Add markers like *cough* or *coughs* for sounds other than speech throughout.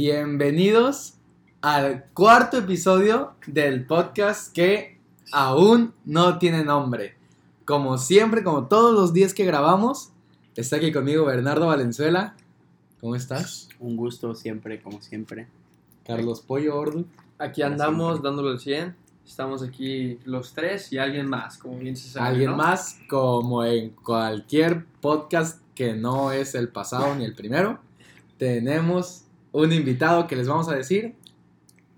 Bienvenidos al cuarto episodio del podcast que aún no tiene nombre. Como siempre, como todos los días que grabamos, está aquí conmigo Bernardo Valenzuela. ¿Cómo estás? Un gusto siempre, como siempre. Carlos Pollo Ordu. Aquí andamos dándole el 100. Estamos aquí los tres y alguien más, como bien se sabe. Alguien ¿no? más, como en cualquier podcast que no es el pasado ni el primero, tenemos un invitado que les vamos a decir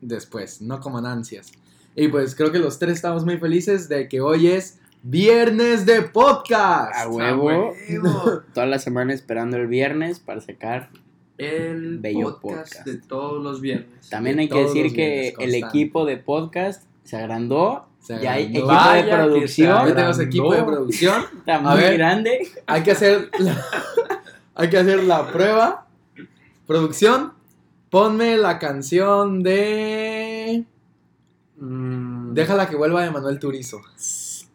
después, no coman ansias. Y pues creo que los tres estamos muy felices de que hoy es viernes de podcast. A Ah, huevo. huevo. *laughs* Toda la semana esperando el viernes para sacar. El Bello podcast, podcast. de todos los viernes. También De hay que decir que viernes, el equipo de podcast se agrandó. Se ya hay equipo Vaya de producción. Ya tenemos equipo de producción. *laughs* Está A muy ver. grande. Hay que hacer la, *laughs* hay que hacer la prueba. Producción, ponme la canción de Mm, Déjala que vuelva de Manuel Turizo.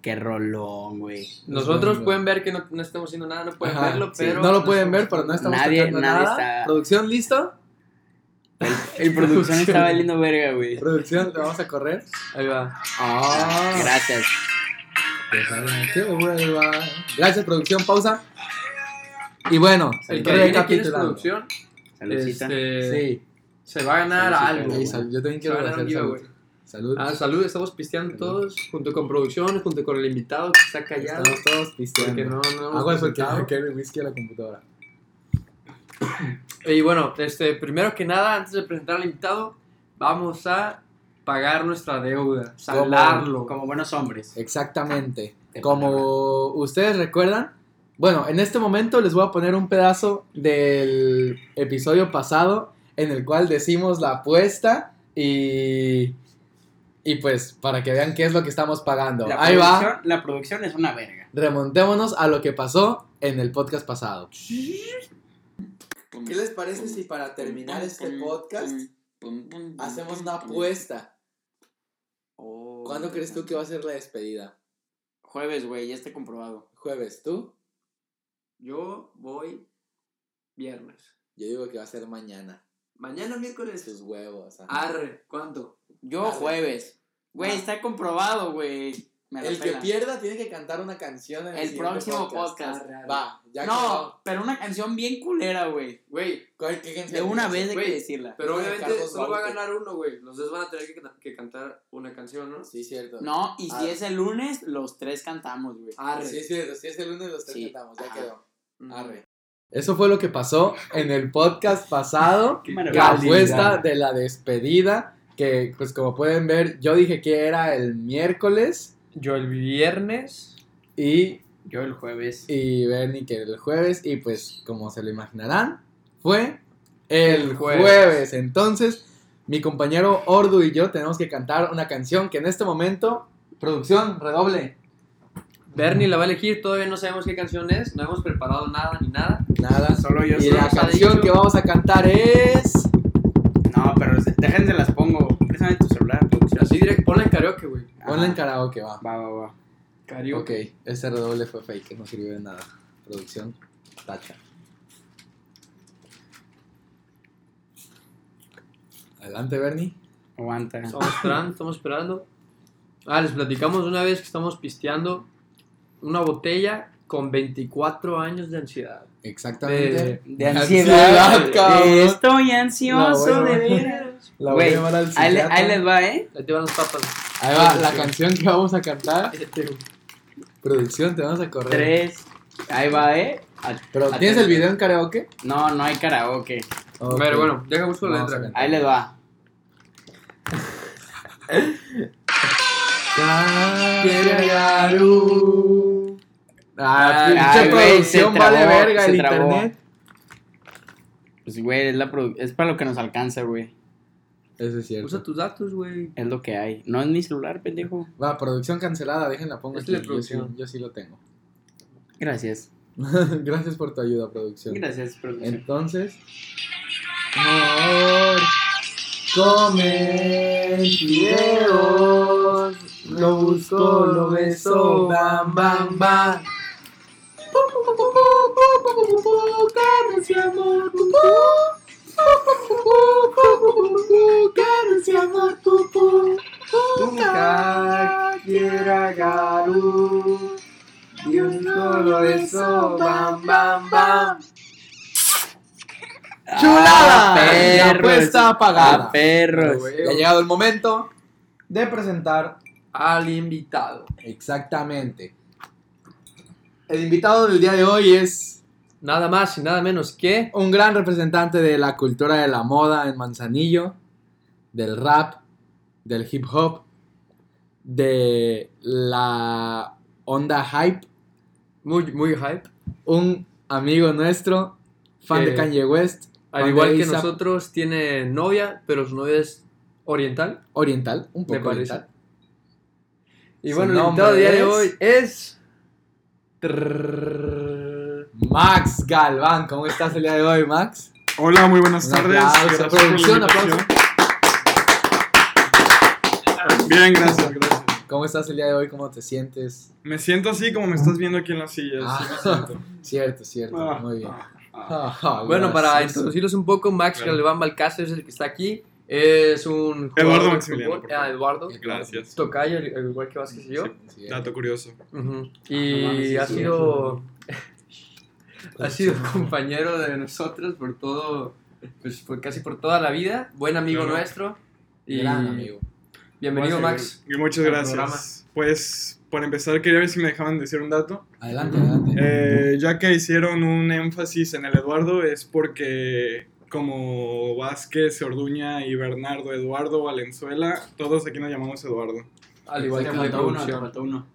Qué rolón, güey. Nosotros Bueno. pueden ver que no, no estamos haciendo nada, no pueden Ajá, verlo, sí. pero. no lo pueden ver, pero no estamos Nadie- tocando nadie nada. está- Producción, ¿listo? El producción está *laughs* valiendo verga, güey. Producción, le vamos a correr. Ahí va. Ah, Gracias. déjala que vuelva. Gracias, producción, pausa. Y bueno, El que recapitulando. producción, Saludcita. este, Sí, se va a ganar Saludcita, algo. Sal- yo también quiero hacer un salud. giveaway. Salud. Ah, salud, estamos pisteando Salud. todos, junto con producción, junto con el invitado que está callado. Estamos todos pisteando. Porque no, no hemos Aguas porque el whisky a la computadora. Y bueno, este, primero que nada, antes de presentar al invitado, vamos a pagar nuestra deuda, saldarlo. Como buenos hombres. Exactamente. Como ustedes recuerdan, bueno, en este momento les voy a poner un pedazo del episodio pasado en el cual decimos la apuesta y y pues para que vean qué es lo que estamos pagando. La Ahí va. La producción es una verga. Remontémonos a lo que pasó en el podcast pasado. ¿Qué les parece si para terminar este podcast hacemos una apuesta? ¿Cuándo crees tú que va a ser la despedida? Jueves, güey, ya está comprobado. ¿Jueves tú? Yo voy viernes. Yo digo que va a ser mañana. Mañana miércoles. Sus huevos. ajá. Arre, ¿cuánto? Yo jueves. Güey, Ah. está comprobado, güey. El que pierda tiene que cantar una canción en el, El próximo podcast. Arre. Va, ya No, pero una canción bien culera, güey. Güey, ¿Cuál- qué canción De una vez hay que decirla. pero obviamente solo va a ganar uno, güey. Los dos van a tener que, que cantar una canción, ¿no? Sí, cierto. No, y si Ah. es el lunes, los tres cantamos, güey. Arre. Sí, es cierto. Si es el lunes, los tres Sí. cantamos. Ya Ajá. quedó. Arre. Eso fue lo que pasó en el podcast pasado. Qué La apuesta de la despedida. Que, pues, como pueden ver, yo dije que era el miércoles. Yo el viernes. Y, Yo el jueves. y Bernie que era el jueves. Y, pues, como se lo imaginarán, fue el El jueves. jueves. Entonces, mi compañero Ordu y yo tenemos que cantar una canción que en este momento. Producción, redoble. Bernie la va a elegir, todavía no sabemos qué canción es, no hemos preparado nada ni nada. Nada. Solo yo Y la canción dicho- que vamos a cantar es. No, pero se- déjense las pongo. Préstame tu celular, producción. Así directo, ponla en karaoke, güey. Ponla en karaoke, va. Va, va, va. Karaoke. Ok, ese redoble fue fake, no sirvió de nada. Producción, tacha. Adelante, Bernie. Aguanta. Estamos esperando, estamos esperando. Ah, les platicamos una vez que estamos pisteando una botella con 24 años de ansiedad. Exactamente. De ansiedad. cabrón. Estoy ansioso La de veras. *laughs* La voy a Güey, llevar al Ahí, ahí les va, ¿eh? Ahí te van las papas. Ahí va, la Sí. canción que vamos a cantar. *laughs* Este, Producción, te vamos a correr. Tres. Ahí va, ¿eh? A- Pero, a- ¿tienes el video en karaoke? No, no hay karaoke. Ok. Pero bueno, deja busco la letra. Ahí les va. *laughs* Ah, pinche producción se vale trabó, verga se el trabó. internet. Pues, güey, es, la produ- es para lo que nos alcanza, güey. Eso es cierto. Usa tus datos, güey. Es lo que hay. No es mi celular, pendejo. Va, producción cancelada, déjenla pongo Este aquí. es de Yo sí, producción. yo sí lo tengo. *laughs* Gracias. Gracias por tu ayuda, producción. Gracias, producción. Entonces, amor, come videos, lo busco, lo beso, bam, bam, bam. Nunca quiera ah, garu y bam, perro, pagada. Ah, perros. Ha llegado el momento de presentar al invitado. Exactamente. El invitado del día de hoy es Nada más y nada menos que. un gran representante de la cultura de la moda en Manzanillo, del rap, del hip hop, de la onda hype, Muy, muy hype. un amigo nuestro, fan Que- de Kanye West, Al igual de que nosotros, tiene novia, pero su novia es oriental. oriental, un poco oriental. Y bueno, el invitado del día de hoy es. Max Galván, ¿cómo estás el día de hoy, Max? Hola, muy buenas Un tardes. aplauso, producción, invitación. Bien, gracias, gracias. ¿Cómo estás el día de hoy? ¿Cómo te sientes? Me siento así como me estás viendo aquí en la silla. Ah. así me siento. *laughs* Cierto, cierto, Ah, muy bien. ah, Ah, Bueno, para introducirlos un poco, Max Claro. Galván Balcácer es el que está aquí. Es un. Eduardo Maximiliano, Ah. Eduardo. Gracias. Tocayo, al igual que Vázquez y yo. Sí, Dato curioso. Ujú. No mames, Y sí, ha sí, sido. *laughs* ha sido compañero de nosotros por todo. Pues por casi por toda la vida. Buen amigo Claro. nuestro. Y Gran amigo. Bienvenido, Max. Y muchas gracias. programa. Pues, por empezar, quería ver si me dejaban decir un dato. Adelante, adelante. Eh, ya que hicieron un énfasis en el Eduardo, es porque como Vázquez, Orduña y Bernardo, Eduardo, Valenzuela, todos aquí nos llamamos Eduardo. Al igual que faltó uno, faltó uno.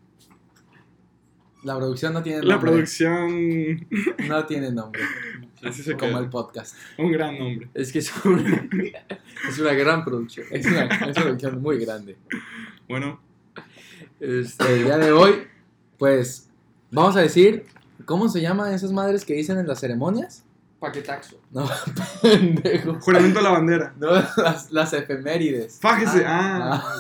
La producción no tiene La nombre. producción, No tiene nombre. *laughs* así se Como queda. el podcast. Un gran nombre. Es que es una, *laughs* es una gran producción. Es una, es una producción muy grande. Bueno, Este, El día de hoy, pues, vamos a decir, ¿cómo se llaman esas madres que dicen en las ceremonias? Paquetaxo. No, *laughs* pendejo. juramento a la bandera. No, las, las efemérides. Fájese. Ah. Ah,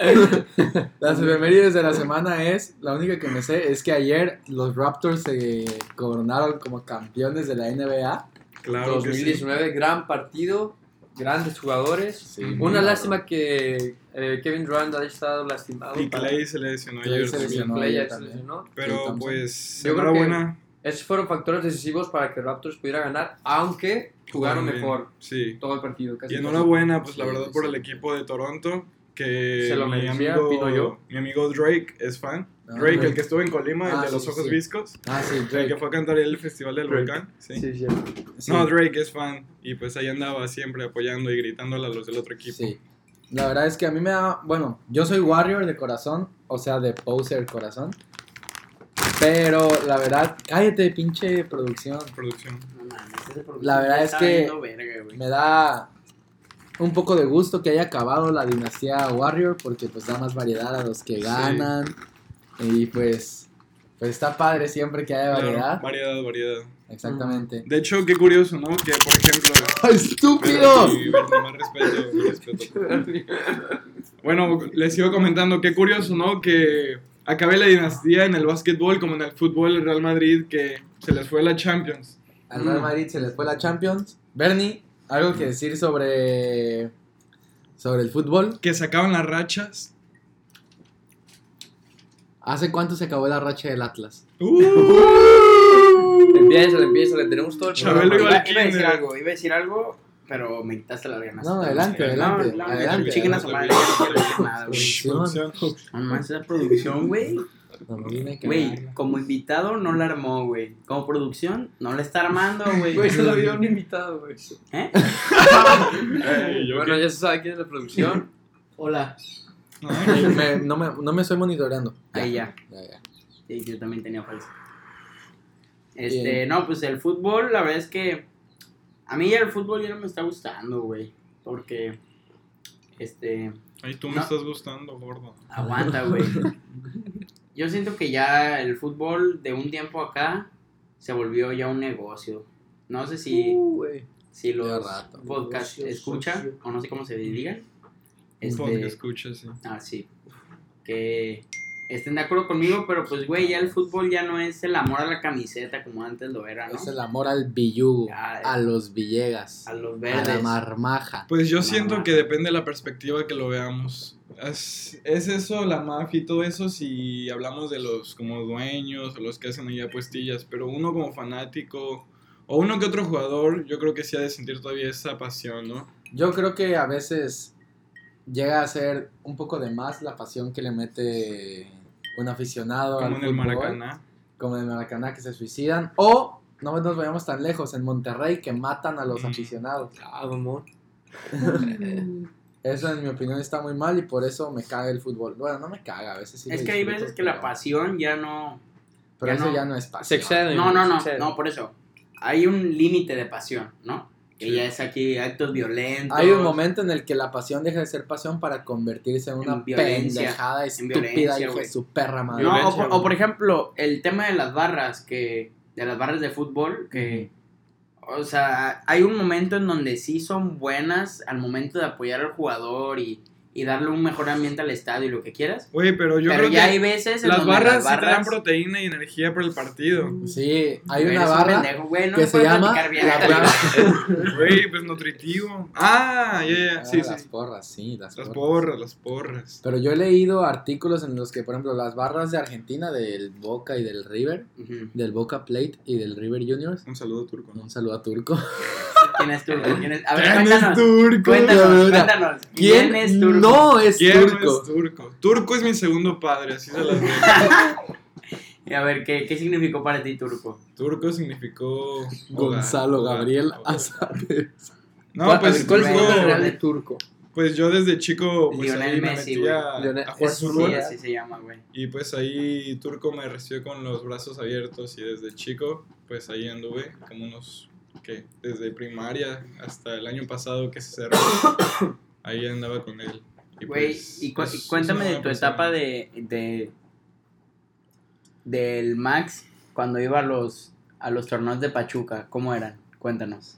*laughs* Las efemérides de la semana es, la única que me sé, es que ayer los Raptors se coronaron como campeones de la NBA. claro que sí. 2019, gran partido, grandes jugadores. Sí, Una lástima que eh, Kevin Durant haya estado lastimado. Y para- Clay se lesionó ayer se también. lesionó. Clay se lesionó. Pero pues, enhorabuena. Esos fueron factores decisivos para que Raptors pudiera ganar, aunque jugaron bien. mejor Sí. todo el partido. Casi Y enhorabuena, pues la Sí, verdad, sí. por el equipo de Toronto. Que Se lo mi, merecía, amigo, yo. mi amigo Drake es fan. Ah, Drake, Drake. el que estuvo en Colima, el Ah, de los ojos sí. viscos. Ah, sí, El que Drake. fue a cantar el festival del Drake. volcán. Sí. Sí, cierto. Sí, No, Drake es fan. Y pues ahí andaba siempre apoyando y gritándole a los del otro equipo. sí. La verdad es que a mí me da, bueno, yo soy Warrior de corazón, o sea, de poser corazón. Pero la verdad, cállate, pinche producción. Producción. No mames, La verdad es que- verga. Me da un poco de gusto que haya acabado la dinastía Warrior porque pues da más variedad a los que Sí. ganan. Y pues, pues está padre siempre que haya Claro, variedad. variedad, variedad. Exactamente. De hecho, qué curioso, ¿no? Que, por ejemplo... ¡Estúpido! Más respeto, mi respeto. *laughs* Bueno, les sigo comentando, qué curioso, ¿no? Que acabe la dinastía en el básquetbol como en el fútbol el Real Madrid, que se les fue la Champions. Al Real Madrid se les fue la Champions. Bernie, algo que decir sobre sobre el fútbol. Que se acaban las rachas. ¿Hace cuánto se acabó la racha del Atlas? ¡Uh! *laughs* Empieza, empieza, le tenemos todo el Chabelo programa. iba Iba, a decir algo, iba a decir algo, pero me quitaste las ganas. No, adelante, adelante, No, adelante. Chiquen a su madre, ya no quiero decir nada, güey. Shh, producción. No mames, esa producción, güey. Güey, como invitado no la armó, güey. Como producción no la está armando, *laughs* güey. Güey, solo había un invitado, güey. ¿Eh? Bueno, ya se sabe quién es la producción. *laughs* Hola. Me- no, me, no me estoy monitoreando. Ahí ya. Ya, ya. Sí, yo también tenía falso. Este, Bien. no, pues el fútbol, la verdad es que a mí el fútbol ya no me está gustando, güey. Porque, este, Ay, tú me No. estás gustando, gordo. aguanta, güey. *laughs* Yo siento que ya el fútbol de un tiempo acá se volvió ya un negocio. No sé si, Uh, güey. si ya los rato. podcast Negocio, escucha, socio. o no sé cómo se digan. Un podcast Este, escuchas, sí. ah, sí. Que estén de acuerdo conmigo, pero pues, güey, ya el fútbol ya no es el amor a la camiseta como antes lo era, ¿no? Es el amor al billugo, Ya, a los Villegas, a los a verdes. la marmaja. Pues yo siento que depende de la perspectiva que lo veamos. Es, es eso, la mafia y todo eso, si hablamos de los como dueños o los que hacen ahí apuestillas, pero uno como fanático o uno que otro jugador, yo creo que sí ha de sentir todavía esa pasión, ¿no? Yo creo que a veces llega a ser un poco de más la pasión que le mete un aficionado Como al en el fútbol, Maracaná. como en el Maracaná que se suicidan o no nos vayamos tan lejos en Monterrey que matan a los Mm. aficionados. Ah, mamón. *laughs* Eso en mi opinión está muy mal y por eso me caga el fútbol. Bueno, no me caga, a veces sí Es que hay veces que la pasión ya no... Pero ya eso no- ya no es Se pasión. excede. No, no, no, se no, por eso. Hay un límite de pasión, ¿no? Que Sí. ya es aquí actos violentos. Hay un momento en el que la pasión deja de ser pasión para convertirse en una En violencia, pendejada en estúpida de güey. su perra madre. No, o Violencia, por, o por ejemplo, el tema de las barras, que de las barras de fútbol, que, o sea, hay un momento en donde sí son buenas al momento de apoyar al jugador y, y darle un mejor ambiente al estadio y lo que quieras. Güey, pero yo pero creo ya que hay veces en las donde barras, las sí te dan barras proteína y energía para el partido. Sí, hay una un barra pendejo, güey, no que se llama bien. *laughs* Güey, pues nutritivo. Ah, ya, ya, Ah, sí, las sí. porras, sí, las, Las porras. porras, las porras. Pero yo he leído artículos en los que, por ejemplo, las barras de Argentina, del Boca y del River, Ujú. del Boca Plate y del River Juniors. Un saludo turco. ¿no? Un saludo a Turco. *laughs* ¿Quién es Turco? ¿Quién es? A ver, ¿Quién cuéntanos. es turco? Cuéntanos, cuéntanos. ¿Quién, es Turco? No es ¿Quién Turco. es turco? Turco es mi segundo padre, así se las digo. *laughs* Y a ver, ¿qué, ¿qué significó para ti Turco? Turco significó. Gonzalo hogar, Gabriel hogar. No, ¿Cuál, pues, ¿cuál es el turco- nombre real de turco? pues yo desde chico pues Lionel ahí me Messi, metí güey. a, Lionel- a jugar fútbol. Así se llama, güey. Y pues ahí Turco me recibió con los brazos abiertos y desde chico, pues ahí anduve como unos, ¿qué? Desde primaria hasta el año pasado que se cerró, *coughs* ahí andaba con él. Y Güey, pues, y, cu- es- y cuéntame de tu persona. etapa de, de del Max cuando iba a los a los torneos de Pachuca, ¿cómo eran? Cuéntanos.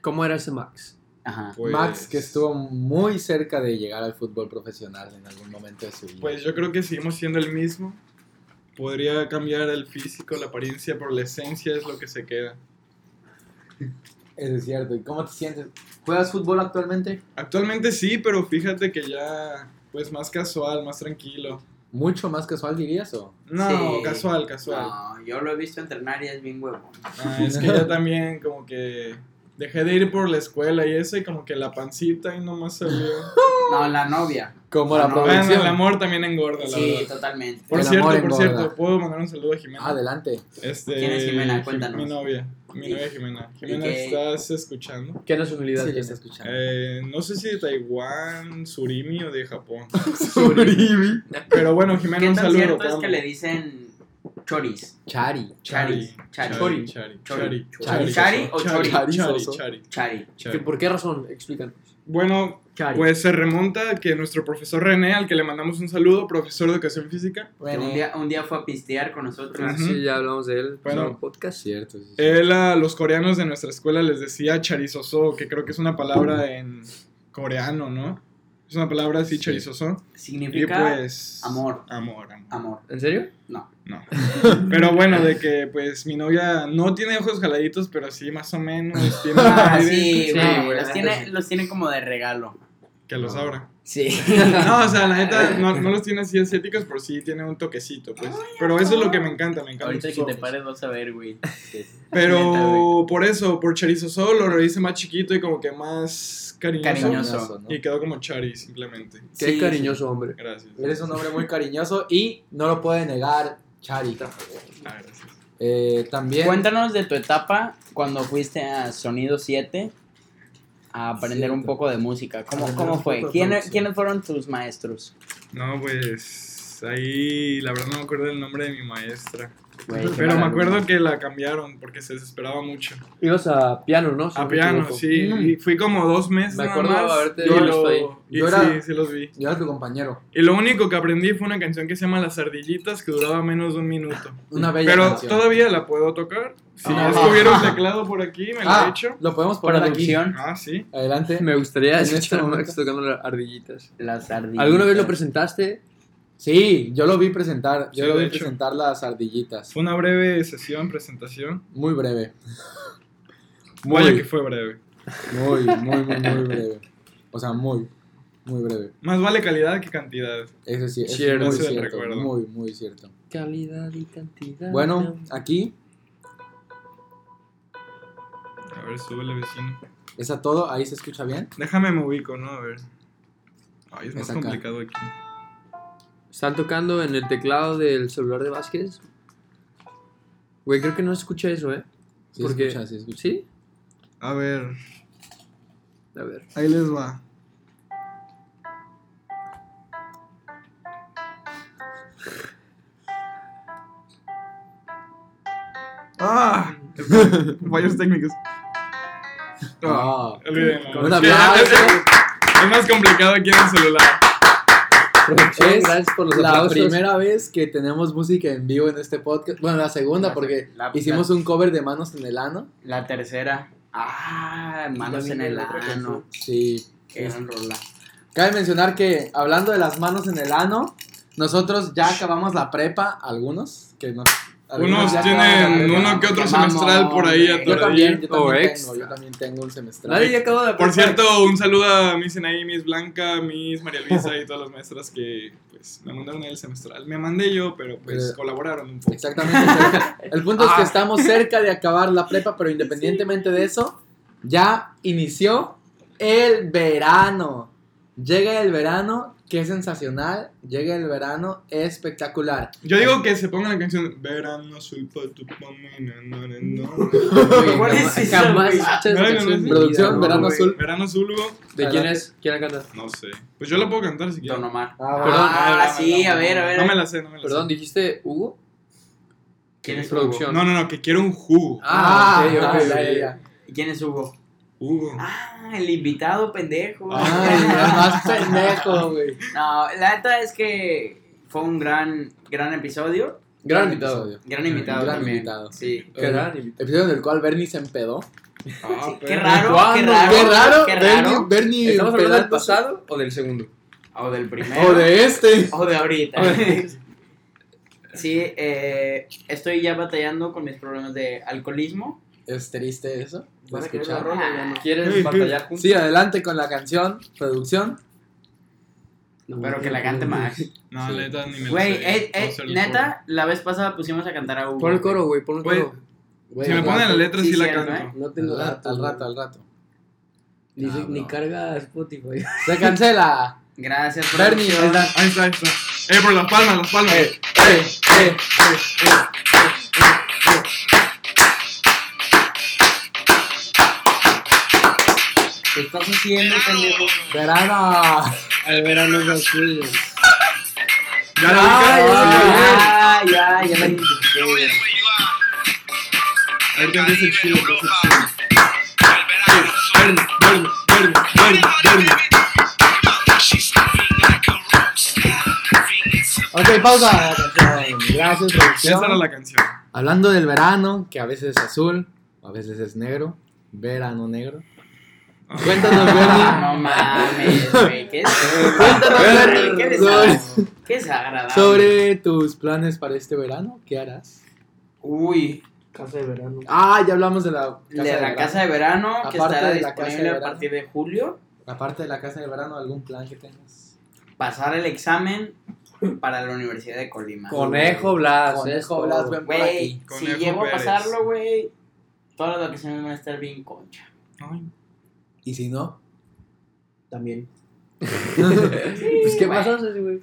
¿Cómo era ese Max? Ajá. Pues- Max, que estuvo muy cerca de llegar al fútbol profesional en algún momento de su vida. Pues yo creo que seguimos siendo el mismo. Podría cambiar el físico, la apariencia, pero la esencia es lo que se queda. Eso es cierto. ¿Y cómo te sientes? ¿Juegas fútbol actualmente? Actualmente sí, pero fíjate que ya, pues más casual, más tranquilo. ¿Mucho más casual dirías o? No, Sí. casual, casual. No, yo lo he visto entrenar y es bien huevón. Ah, es que yo también como que dejé de ir por la escuela y eso y como que la pancita y nomás salió. *laughs* No, la novia. Como la No, Bueno, producción. el amor también engorda, la Sí, verdad. totalmente. Por El cierto, por engorda. cierto, ¿puedo mandar un saludo a Jimena? Ah, Adelante. Este, ¿Quién es Jimena? Jim- Cuéntanos. Mi novia, mi novia Jimena. Jimena, qué? ¿estás escuchando? ¿Qué nacionalidad Sí, está escuchando. Eh, no sé si de Taiwán, Surimi o de Japón. *laughs* Surimi. Pero bueno, Jimena, ¿Qué un saludo. cierto es que le dicen choris? Chari. Chari. Chari. Chari. Chari. Chori. Chari. Chari. Chari o Chari. chori. Chari. Chari. Chari. Chari. ¿Que ¿Por qué razón? Explícanos. Bueno, Chari. pues se remonta que nuestro profesor René, al que le mandamos un saludo, profesor de educación física, un día, un día fue a pistear con nosotros. Sí, ya hablamos de él Bueno. en el podcast. Cierto. sí, sí. él a los coreanos de nuestra escuela les decía charizoso, que creo que es una palabra en coreano, ¿no? Es una palabra así, Sí. charizoso. Y Significa pues... amor. Amor, amor. amor. ¿En serio? No. No. *laughs* Pero bueno, de que pues mi novia no tiene ojos jaladitos, pero sí más o menos tiene Ah, aire sí, Sí, güey. güey, los, tiene, los tiene como de regalo. que los abra. Sí. No, o sea, la neta no, no los tiene así asiáticos, pero sí tiene un toquecito, pues. Pero eso es lo que me encanta, me encanta. Ahorita que te pares vas a ver, güey. Pero por eso, por Charizo solo lo hice más chiquito y como que más cariñoso. Cariñoso. ¿no? Y quedó como Chari, simplemente. Qué Sí, cariñoso hombre. Gracias. Eres un hombre muy cariñoso y no lo puede negar Chari. Ah, gracias. Eh, también. Cuéntanos de tu etapa cuando fuiste a Sonido 7 a aprender un poco de música. ¿Cómo, cómo fue? poco de ¿Quiénes, producción. ¿Quiénes fueron tus maestros? No, pues ahí la verdad no me acuerdo el nombre de mi maestra. Qué Pero me acuerdo que la cambiaron porque se desesperaba mucho. Ibas a piano, ¿no? Si no A piano, sí. Mm. Y fui como dos meses Me nada acuerdo más. haberte y visto lo- y Yo sí, era- sí los vi. Yo era tu compañero. Y lo único que aprendí fue una canción que se llama Las Ardillitas, que duraba menos de un minuto. Una bella Pero canción. todavía la puedo tocar. Si Ah. es que hubiera un teclado por aquí, me la Ah, he hecho. lo podemos poner aquí. Ah, sí. Adelante. Me gustaría En escuchar este a momento. Max tocando las ardillitas. las ardillitas. ¿Alguna vez lo presentaste? Sí, yo lo vi presentar. Sí, Yo lo vi hecho. presentar las ardillitas. Fue una breve sesión, presentación. Muy breve. *laughs* Vaya Muy, que fue breve. muy, muy, muy, muy breve. O sea, muy. Muy breve. Más vale calidad que cantidad. Eso sí, es Cierto. muy Ese es el cierto. recuerdo. Muy, muy cierto. Calidad y cantidad. Bueno, aquí A ver, súbele, vecino. es a todo. Ahí se escucha bien. Déjame me ubico, ¿no? A ver. Ay, es Es más acá. complicado aquí. Están tocando en el teclado del celular de Vázquez. Güey, creo que no escucha eso, ¿eh? Sí, Porque- escucha, sí, escucha. ¿Sí? A ver, A ver. ahí les va. ¡Ah! *laughs* Fallos técnicos. Ah, Ah, olvídenlo. un aplauso. Es más complicado aquí en el celular. Producción, Es gracias por los la aplausos. primera vez que tenemos música en vivo en este podcast. Bueno, la segunda, La- porque la- hicimos un cover de Manos en el Ano. La tercera. Ah, manos en el ano. Sí. Qué gran rola. Cabe mencionar que, hablando de las manos en el ano, nosotros ya acabamos la prepa, algunos, que no. Algunos Unos ya tienen uno que otro semestral por ahí güey. Yo también, yo O también extra. tengo, yo también tengo un semestral. Nadie ya acabó de Por cierto, un saludo a Miss Enaí, Miss Blanca, Miss María Luisa y todas las maestras que pues me mandaron el semestral. Me mandé yo, pero pues Pero- colaboraron un poco. Exactamente. el punto es que estamos cerca de acabar la prepa, pero independientemente de eso, ya inició el verano. Llega el verano, qué sensacional. Llega el verano espectacular. Yo digo que se pongan la canción Verano azul pa' tu *laughs* no, no, ¿Cuál es jamás- esa, Producción, verano azul. Verano azul, Hugo. ¿De quién es? ¿Quién la canta? No sé. Pues yo la puedo cantar si quieres. Don Omar. Ah, Perdón. Ah, sí, a ver, a ver. No me la sé, no me la Perdón, sé. ¿dijiste Hugo? ¿Quién es Producción. No, no, no, que quiero un jugo. Ah, ok, ah, ok, ya, ya. ¿Y quién es Hugo? Hugo. Ah, el invitado pendejo. Ay, el más *laughs* pendejo, güey. No, la neta es que fue un gran, gran episodio. Gran Gran invitado. episodio. Gran invitado Gran también. invitado. Sí. Gran invitado. Episodio en el cual Bernie se empedó. Ah, Qué raro, qué raro. Qué raro, Qué Bernie, raro. Bernie ¿Estamos hablando del pasado o del segundo? O del primero. O de este. O de ahorita. *laughs* Sí, eh, estoy ya batallando con mis problemas de alcoholismo. Es triste eso. Van a querer escuchar. la rola, ya no ¿Quieres Sí, batallar juntos? Sí, adelante con la canción, producción. Pero que la cante más. No, Sí. neta, ni me Güey, eh, eh, No neta, la vez pasada pusimos a cantar a Hugo. Pon el coro, güey, pon el coro. Si me al ponen la rato, letra, sí, Sí, la canto. ¿eh? No Al tengo rato, al güey. rato, al rato. Ni, Ah, ni carga Spotify. *laughs* Se cancela. Gracias, Bernie, producción. ahí está. Ahí está, ahí está. Eh, por las palmas, las palmas. Eh, eh, eh, eh, ¿Qué estás haciendo, pendejo? Verano. Al verano es azul. Ya Ah, ubicas. ya, ya, ya la identifiqué. Empieza el chile, empieza el Bernie, Bernie, Bernie, Bernie. Ok, pausa. Gracias, Ya producción. esa era la canción. Hablando del verano, que a veces es azul, a veces es negro. Verano negro. Cuéntanos, *laughs* No Bernie. mames, güey. ¿Qué *laughs* es Cuéntanos, Bernie, ¿Qué sobre, desagradable? Qué desagradable. sobre tus planes para este verano. ¿Qué harás? Uy, Casa de verano. Ah, ya hablamos de la casa de la verano. casa de verano que Aparte estará de la casa de disponible a partir de julio. Aparte de la casa de verano, ¿algún plan que tengas? Pasar el examen para la Universidad de Colima. Conejo Blas. Conejo. Blas, ven por Güey, aquí. si Conejo llego a pasarlo, güey, todas las vacaciones van a estar bien concha. Ay. ¿Y si no? También. *laughs* Pues, ¿qué güey. pasó, güey? Sí, güey.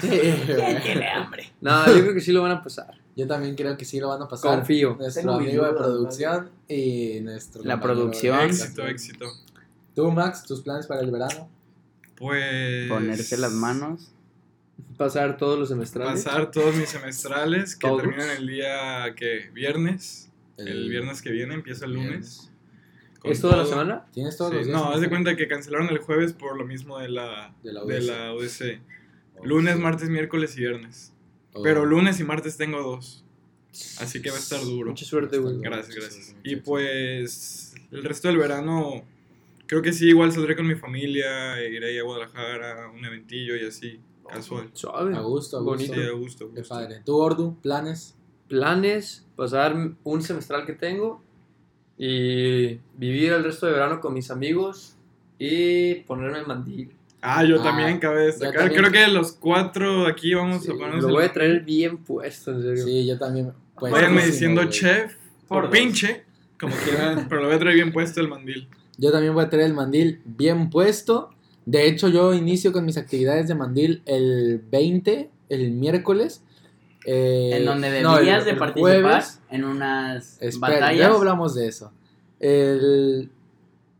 Sí, ¿Quién tiene hambre? No, yo creo que sí lo van a pasar. Yo también creo que sí lo van a pasar. Confío. Nuestro Tengo amigo de producción y nuestro. La producción. Éxito, éxito. Tú, Max, tus planes para el verano. Pues. Ponerse las manos. Pasar todos los semestrales. Pasar todos mis semestrales que ¿Todos? terminan el día que viernes. El viernes que viene, empieza el lunes. ¿Es toda la semana? ¿Tienes todos Sí, los días? no, haz de cuenta que cancelaron el jueves por lo mismo de la, De la de UDC. la UDC. Lunes, martes, miércoles y viernes. Oh. Pero lunes y martes tengo dos. Así que va a estar duro. Mucha suerte, güey. Gracias, gracias. Y pues el resto del verano, creo que sí, igual saldré con mi familia, iré a Guadalajara, un eventillo y así, casual. Suave. A gusto, a gusto. Bonito. Sí, a gusto. Qué padre. ¿Tú, Ordu, planes? Planes, pasar un semestral que tengo y vivir el resto de verano con mis amigos y ponerme el mandil. Ah, yo Ah, también cabe destacar. también. Creo que los cuatro aquí vamos Sí, a ponernos Lo voy a traer bien puesto, en serio. Sí, yo también. Pues, Váyanme diciendo güey. chef Por pinche, como quieran, *laughs* pero lo voy a traer bien puesto el mandil. Yo también voy a traer el mandil bien puesto. De hecho, yo inicio con mis actividades de mandil el 20, el miércoles. Eh, En donde no, el- deberías de participar jueves. en unas Espera, batallas. luego hablamos de eso. El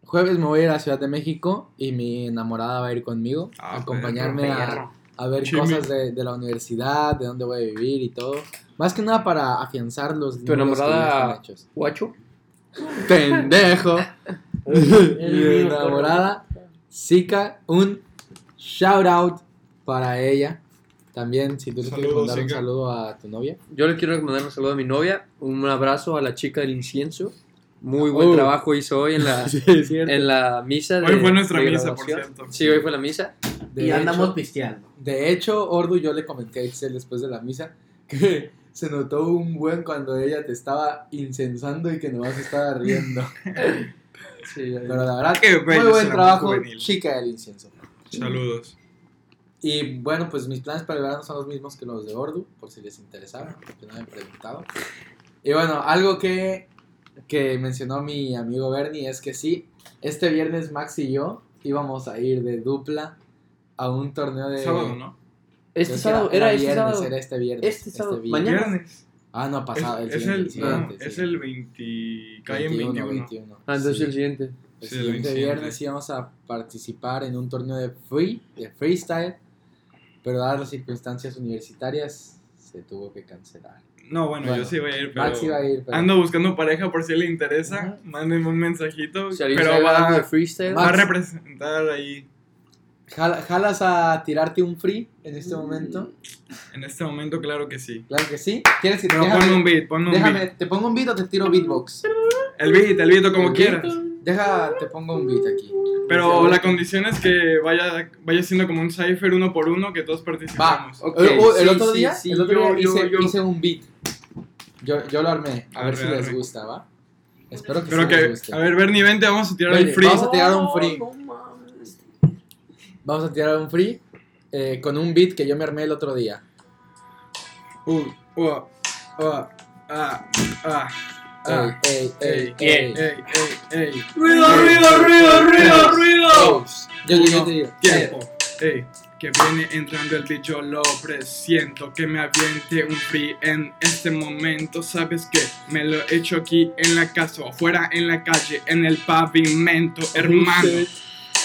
jueves me voy a ir a Ciudad de México y mi enamorada va a ir conmigo Ah, a acompañarme a, ver cosas de, de la universidad, de dónde voy a vivir y todo. Más que nada para afianzar los ¿Tu que ya enamorada- están hechos. ¿Guacho? *laughs* Pendejo. *laughs* Mi enamorada, Zika, un shout out para ella. También, si tú le quieres mandar un saludo a tu novia. Yo le quiero mandar un saludo a mi novia, un abrazo a la chica del incienso. Muy buen Oh. trabajo hizo hoy en la, *laughs* cierto. en la misa. De, Hoy fue nuestra de misa, por cierto. Sí, hoy fue la misa. De Y andamos pisteando. De hecho, Ordu, yo le comenté a Excel después de la misa que *laughs* se notó un buen cuando ella te estaba incensando y que nomás estaba riendo. *laughs* Sí, Pero la verdad, Qué muy buen trabajo, juvenil. chica del incienso. Saludos. Y bueno, pues mis planes para el verano son los mismos que los de Ordu, por si les interesaba, porque no me han preguntado. Y bueno, algo que, que mencionó mi amigo Bernie es que sí, este viernes Max y yo íbamos a ir de dupla a un torneo de... Sábado, ¿no? Este sábado, era, este viernes, sábado. era este viernes. Este sábado, viernes. mañana. Ah, no, pasado. es, el es siguiente, el, el siguiente, no, sí. es el 20. Cae en 21. 21. Ah, entonces Sí. el siguiente. El Sí, el siguiente 27. viernes íbamos a participar en un torneo de free, de freestyle, pero dadas las circunstancias universitarias se tuvo que cancelar. No, bueno, Bueno, yo sí voy a ir, pero. Max iba a ir, pero Ando buscando pareja por si le interesa. Ujú. Mándenme un mensajito. Pero va, de freestyle, va a representar ahí. Jala- ¿jalas a tirarte un free en este momento? En este momento, claro que sí. Claro que sí. ¿Quieres que Pero déjame, ponme un beat, ponme un déjame, beat. te pongo un beat o te tiro beatbox? El beat, el beat, o como ¿El quieras. beat? Deja, te pongo un beat aquí. Pero la condición es que vaya, vaya siendo como un cipher uno por uno que todos Va, participamos. Ok, el, el otro sí, día, sí, el otro yo- día hice, yo- hice un beat. Yo, yo lo armé, a ver si les gusta, ¿va? Espero que Pero sí les que, guste. a ver, Bernie, vente, vamos a tirar Bernie, el free. vamos a tirar un Oh, free. no. Vamos a tirar un free eh, con un beat que yo me armé el otro día. Uh, uh, uh, ah, ah, ah. Ey, ey, ey. Ruido, ruido, ruido, ruido, ruido. Yo, yo, yo Uno, te digo. Tiempo. Ey, que viene entrando el yo lo presiento. Que me aviente un free en este momento. Sabes que me lo he hecho aquí en la casa, o afuera en la calle, en el pavimento, hermano.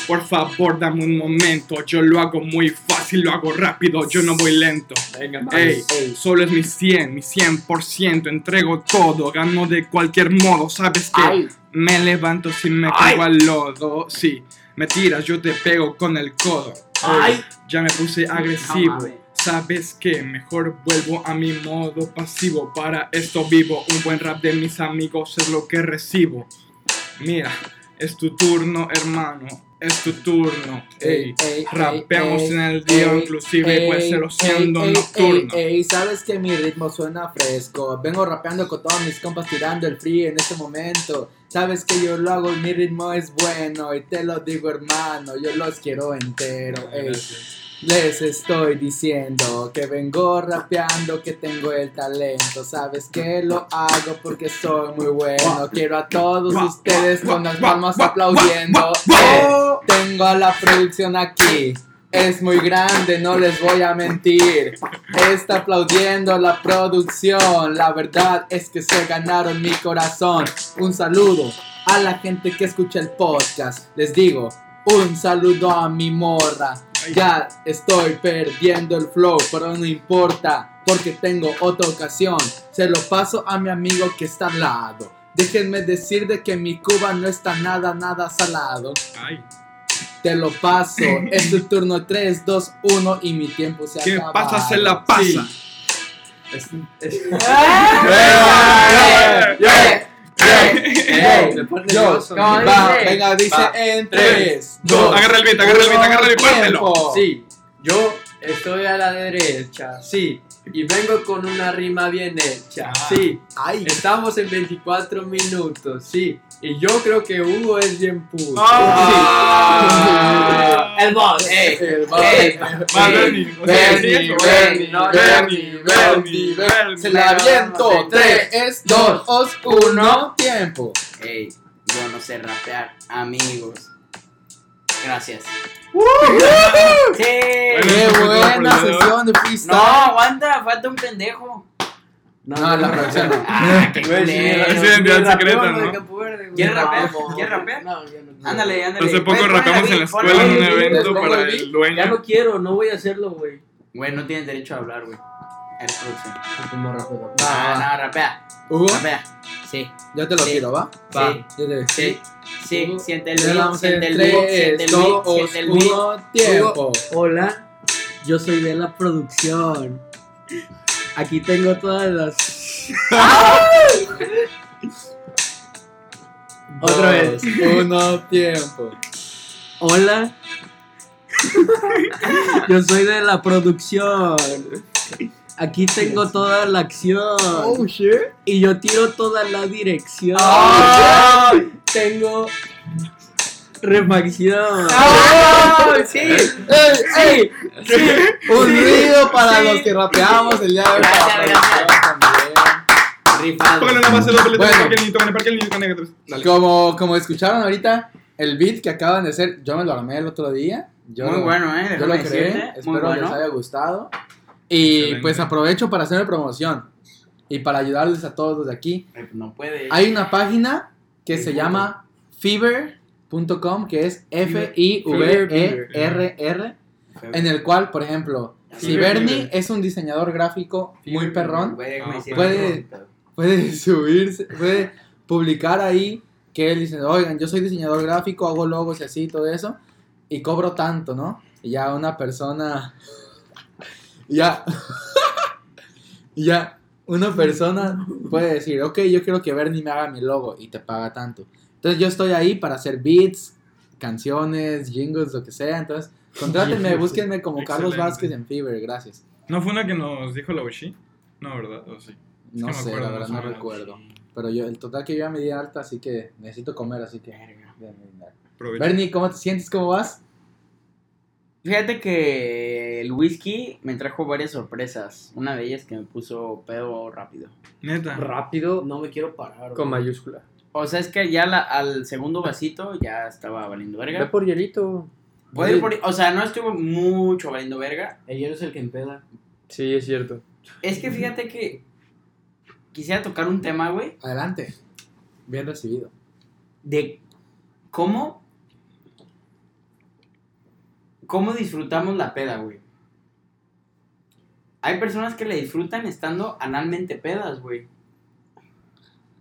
Por favor, dame un momento. Yo lo hago muy fácil, lo hago rápido, yo no voy lento. Venga, Ey, ey. solo es mi 100, mi 100%. Entrego todo, gano de cualquier modo. Sabes que Ay. me levanto si me caigo al lodo. Sí, me tiras, yo te pego con el codo. Ay. Ya me puse agresivo. No. Sabes que mejor vuelvo a mi modo pasivo. Para esto vivo. Un buen rap de mis amigos es lo que recibo. Mira, es tu turno, hermano. Es tu turno. Ey, ey, rapeamos ey, en el día, inclusive puede ser siendo nocturno. Ey, sabes que mi ritmo suena fresco. Vengo rapeando con todos mis compas tirando el free en este momento. Sabes que yo lo hago, mi ritmo es bueno. Y te lo digo, hermano, yo los quiero entero. Ey. Les estoy diciendo que vengo rapeando, que tengo el talento. Sabes que lo hago porque soy muy bueno. Quiero a todos ustedes con las palmas aplaudiendo. Eh, tengo a la producción aquí. Es muy grande, no les voy a mentir. Está aplaudiendo la producción. La verdad es que se ganaron mi corazón. Un saludo a la gente que escucha el podcast. Les digo, un saludo a mi morra. Ya estoy perdiendo el flow, pero no importa, porque tengo otra ocasión. Se lo paso a mi amigo que está al lado. Déjenme decir de que mi Cuba no está nada, nada salado. Ay, Te lo paso, *laughs* es tu turno 3, 2, 1 y mi tiempo se ¿qué acaba. pasa? Se la pasa. Sí. Es- es- *laughs* venga, dice Va. en Tres, 3, No, agarra el beat, agarra el beat, agarra el beat, pártelo. Sí, yo estoy a la derecha, sí. Y vengo con una rima bien hecha, sí. Ay, Estamos en 24 minutos, sí. Y yo creo que Hugo es bien puto. Ah. *laughs* El boss. Ey, El ey, Va, Bernie. Bernie, Bernie, no, Bernie, Bernie, Bernie. Se la aviento. 3, 2, 1. Tiempo. ey, yo no sé rapear, amigos. Gracias. Sí. Qué buena sesión de No, freestyle. aguanta, falta un pendejo. No, la producción *laughs* no. Ah, qué Güey, identidad secreta, ¿no? ¿Quieres rapear? ¿Quieres rapear? No, ya no. Ándale, ándale. Hace poco ponle en la escuela en un beat. ¿Les evento para el dueño. Ya no quiero, no voy a hacerlo, güey. Güey, no tienes derecho a hablar, güey. Eres producción. Tú no rapeas, Va, Ah, no, rapea. Hugo, Rapea. Sí, yo te lo Sí. tiro, ¿va? Va. Sí, sí. Siente el beat, siente en el beat, siente 3, el beat, 2, siente el beat. 1. Tiempo. Hola, yo soy de la producción. Aquí tengo todas las. *laughs* Otra vez. 1. Tiempo. Hola. Yo soy de la producción. Aquí tengo toda la acción. shit. Y yo tiro toda la dirección. ¡Ah! Tengo refacción. ¡Ah! Sí. ¡Ey, ey! Un ruido para Sí. los que rapeamos el día de hoy. Gracias, gracias. también. Rifado. Póngale una base doble, Bueno. parque el niño, con el parque el niño, con el Dale. Como, como escucharon ahorita, el beat que acaban de hacer, yo me lo armé el otro día. Yo Muy lo- bueno, eh. Yo lo déjame creé, decirte. Muy espero les bueno. haya gustado. Y Excelente. pues aprovecho para hacerme promoción y para ayudarles a todos desde aquí. Ay, pues No puede. Hay una página que Sí, se llama que es F-I-V-E-R-R, en el cual, por ejemplo, si Fever, Bernie es un diseñador gráfico muy perrón, decirte. puede- puede *laughs* subirse, puede publicar ahí que él dice, oigan, yo soy diseñador gráfico, hago logos y así, todo eso, y cobro tanto, ¿no? Y ya una persona, *laughs* ya, *laughs* ya una persona puede decir, ok, yo quiero que Bernie me haga mi logo y te paga tanto. Entonces yo estoy ahí para hacer beats, canciones, jingles, lo que sea, entonces contrátenme, búsquenme como Carlos. Vázquez en Fever, gracias. ¿No fue una que nos dijo la Uchi? No, ¿verdad? ¿O sí? No me sé, acuerdo la verdad no recuerdo. Pero yo, el total que yo ya me di alta, así que necesito comer, así que. Bernie, ¿cómo te sientes? ¿Cómo vas? Fíjate que el whisky me trajo varias sorpresas. Una de ellas que me puso pedo rápido. Neta. Rápido No me quiero parar. con güey. mayúscula. O sea, es que ya la- al segundo vasito ya estaba valiendo Ve verga. por hielito. Puede ir por- o sea, no estuvo mucho valiendo verga. El hielo es el que empeda. Sí, es cierto. Es que fíjate que quisiera tocar un tema, güey, Adelante. Bien recibido. de cómo cómo disfrutamos la peda, güey. Hay personas que le disfrutan estando analmente pedas, güey.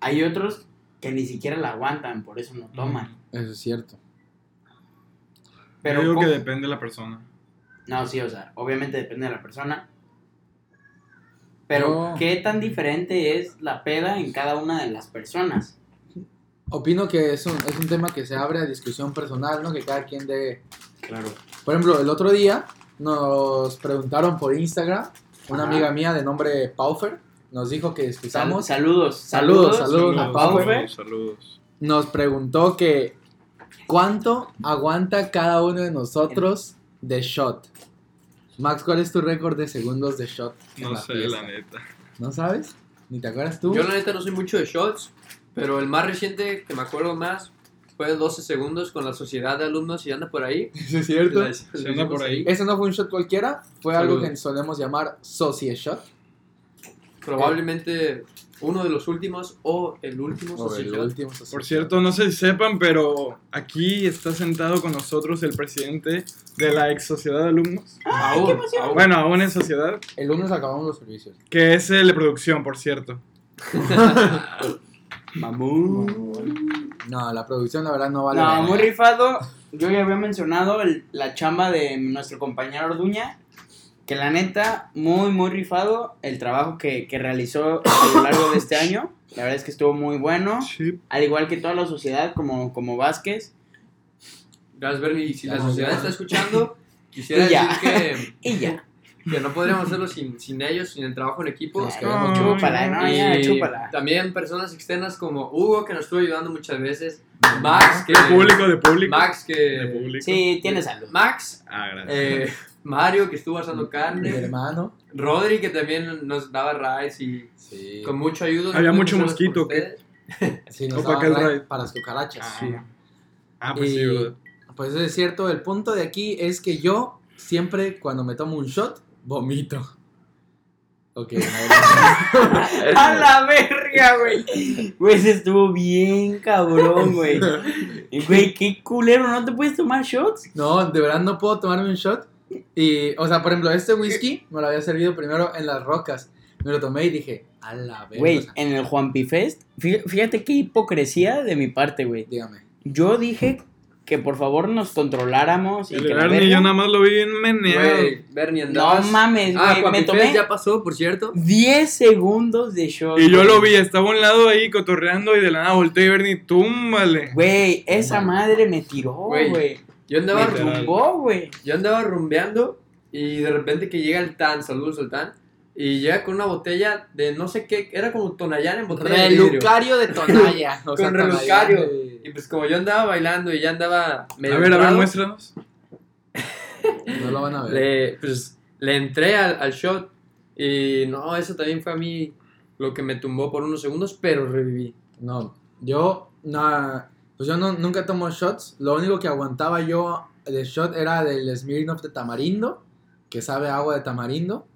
Hay otros que ni siquiera la aguantan, por eso no toman. Eso es cierto. Pero Yo digo que depende de la persona. No, sí, o sea, obviamente depende de la persona. Pero, No. ¿qué tan diferente es la peda en cada una de las personas? Opino que es un, es un tema que se abre a discusión personal, ¿no? Que cada quien dé. Claro. Por ejemplo, el otro día nos preguntaron por Instagram, una Ajá. amiga mía de nombre Paufer nos dijo que escuchamos. saludos. Saludos, saludos a. Saludos, saludos. Nos preguntó que cuánto aguanta cada uno de nosotros de shot. Max, ¿cuál es tu récord de segundos de shot? No la sé, fiesta? la neta. ¿No sabes? ¿Ni te acuerdas tú? Yo la neta no soy mucho de shots, pero el más reciente que me acuerdo más fue 12 segundos con la sociedad de alumnos y anda por ahí. *laughs* ¿Eso es cierto? La- Se anda por ahí. Ese no fue un shot cualquiera, fue algo que solemos llamar socie shot. Probablemente uno de los últimos o el último O el último Por cierto, no sé si sepan, pero aquí está sentado con nosotros el presidente de la ex sociedad de alumnos. Aún, aún. Bueno, aún en sociedad, El lunes acabamos los servicios. que es el de producción, por cierto. *laughs* No, la producción la verdad no vale. No, muy rifado. Yo ya había mencionado el- la chamba de nuestro compañero Orduña. Que la neta, muy, muy rifado el trabajo que, que realizó a lo largo de este *coughs* año. La verdad es que estuvo muy bueno. Sí. Al igual que toda la sociedad, como, como Vázquez. Gracias, Bernie. Y si la sociedad está escuchando, *laughs* quisiera Y ya. decir que *laughs* Y ya. que no podríamos hacerlo sin, sin ellos, sin el trabajo en equipo. Queremos mucho. chúpala, no, ya, chúpala. también personas externas como Hugo, que nos estuvo ayudando muchas veces. Max, que. De público, de público. Max, De que. público. Sí, tiene salud. Max, Ah, gracias. eh, *laughs* Mario, que estuvo asando Mi carne. hermano. Rodri, que también nos daba rides y Sí. con mucho ayuda. Había mucho mosquito, ustedes. Sí, nos que raid raid. para las cucarachas. Ah, Ah, pues sí, Y- brother. Pues eso es cierto, el punto de aquí es que yo siempre cuando me tomo un shot, vomito. Ok, no, *laughs* A la verga, güey. Güey, ese estuvo bien cabrón, güey. *laughs* Güey, qué culero, ¿no te puedes tomar shots? no, de verdad no puedo tomarme un shot. Y, o sea, por ejemplo, este whisky me lo había servido primero en las rocas. Me lo tomé y dije, a la verga. Güey, en el Juan Fest, fí- fíjate qué hipocresía de mi parte, güey. dígame. Yo dije que por favor nos controláramos y El que Bernie, yo nada más lo vi bien meneado. Güey, Bernie, No mames, Ah, güey, me Juan tomé ya pasó, por cierto. 10 segundos de shot. Y yo güey. lo vi, estaba a un lado ahí cotorreando y de la nada volteé y Bernie, túmbale. Güey, esa madre me tiró, güey. Yo andaba, Literal. tumbó, güey. yo andaba rumbeando y de repente que llega el Tan, saludos al Tan, y llega con una botella de no sé qué, era como Tonayán en botella de vidrio. Relucario de *laughs* Tonaya. o Con sea, Tonayán relucario. de- Y pues como yo andaba bailando y ya andaba medio A ver, a ver, muéstranos. *laughs* No lo van a ver. le, pues, le entré al, al shot y no, eso también fue a mí lo que me tumbó por unos segundos, pero reviví. No, yo no, pues yo no, nunca tomo shots. Lo único que aguantaba yo de shot era del Smirnoff de tamarindo, que sabe a agua de tamarindo.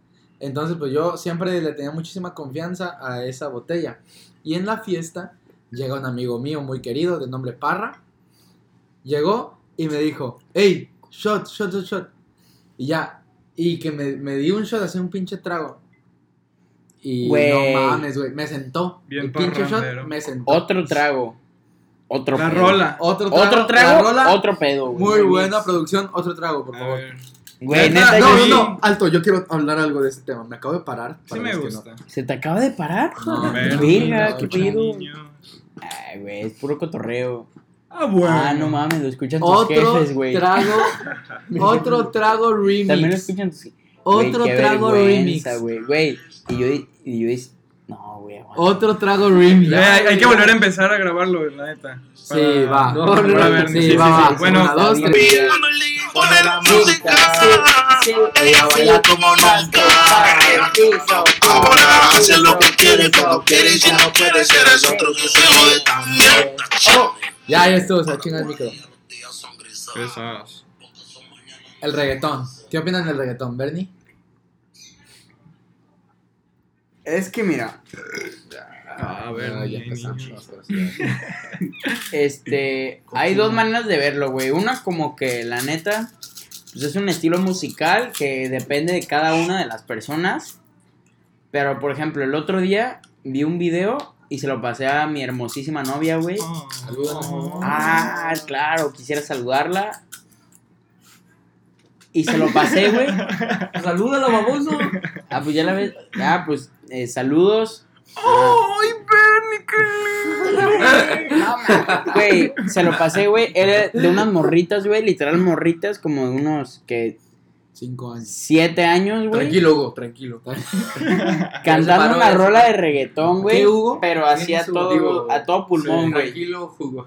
Entonces, pues yo siempre le tenía muchísima confianza a esa botella. Y en la fiesta llega un amigo mío muy querido de nombre Parra. Llegó y me dijo, hey, shot, shot, shot, shot. Y ya, y que me, me dio un shot, así un pinche trago. Y no mames, güey, me sentó. Bien el pinche shot me sentó. Otro trago. Otro La pedo. rola. Otro trago. Otro la trago, rola, otro pedo, güey. Muy Remix. buena producción. Otro trago, por favor. Güey, Neta, no, no, no. Alto, yo quiero hablar algo de ese tema. Me acabo de parar. Sí me no. gusta. ¿Se te acaba de parar? No, Verga, qué pedo. Ay, güey, es puro cotorreo. Ah, bueno. Ah, no mames, lo escuchan tus Otro jefes, güey. trago. *laughs* otro trago También lo remix. escuchan tus Güey, Otro qué trago remix. güey. Güey, y yo, y yo, no, güey. Otro trago remix. Ya, hay, hay que volver a empezar a grabarlo, la neta. Sí, va. No, no, para no, ver, sí, sí, sí, va, sí. Bueno, Una, dos, tres. bien. Pone la música. Sí, Ella baila como nunca. Ahora hace lo que quiere, cuando quiere y si no quiere ser es otro que se jode también. Ya, ya estuvo. Se chinga el micro. Pesados. El reggaetón. ¿Qué opinan del reggaetón, Bernie? Es que mira, Ah, a ver, ya empezamos. *laughs* este, hay dos maneras de verlo, güey. Una como que la neta, pues es un estilo musical que depende de cada una de las personas. Pero, por ejemplo, el otro día vi un video y se lo pasé a mi hermosísima novia, güey. Oh. Saludos. Ah, claro, quisiera saludarla. Y se lo pasé, güey. *laughs* Salúdalo, baboso. Ah, pues ya la ves. Ah, pues eh, saludos. ¡Ay, Bernie, qué *laughs* Güey, se lo pasé, güey. Era de unas morritas, güey. Literal morritas, como de unos que Cinco años. siete años, güey. Tranquilo, Hugo, tranquilo. *laughs* Cantando una rola de reggaetón, güey. ¿Qué, Hugo? Pero ¿Quién hacía todo, Digo, a todo pulmón, güey. Tranquilo, Hugo.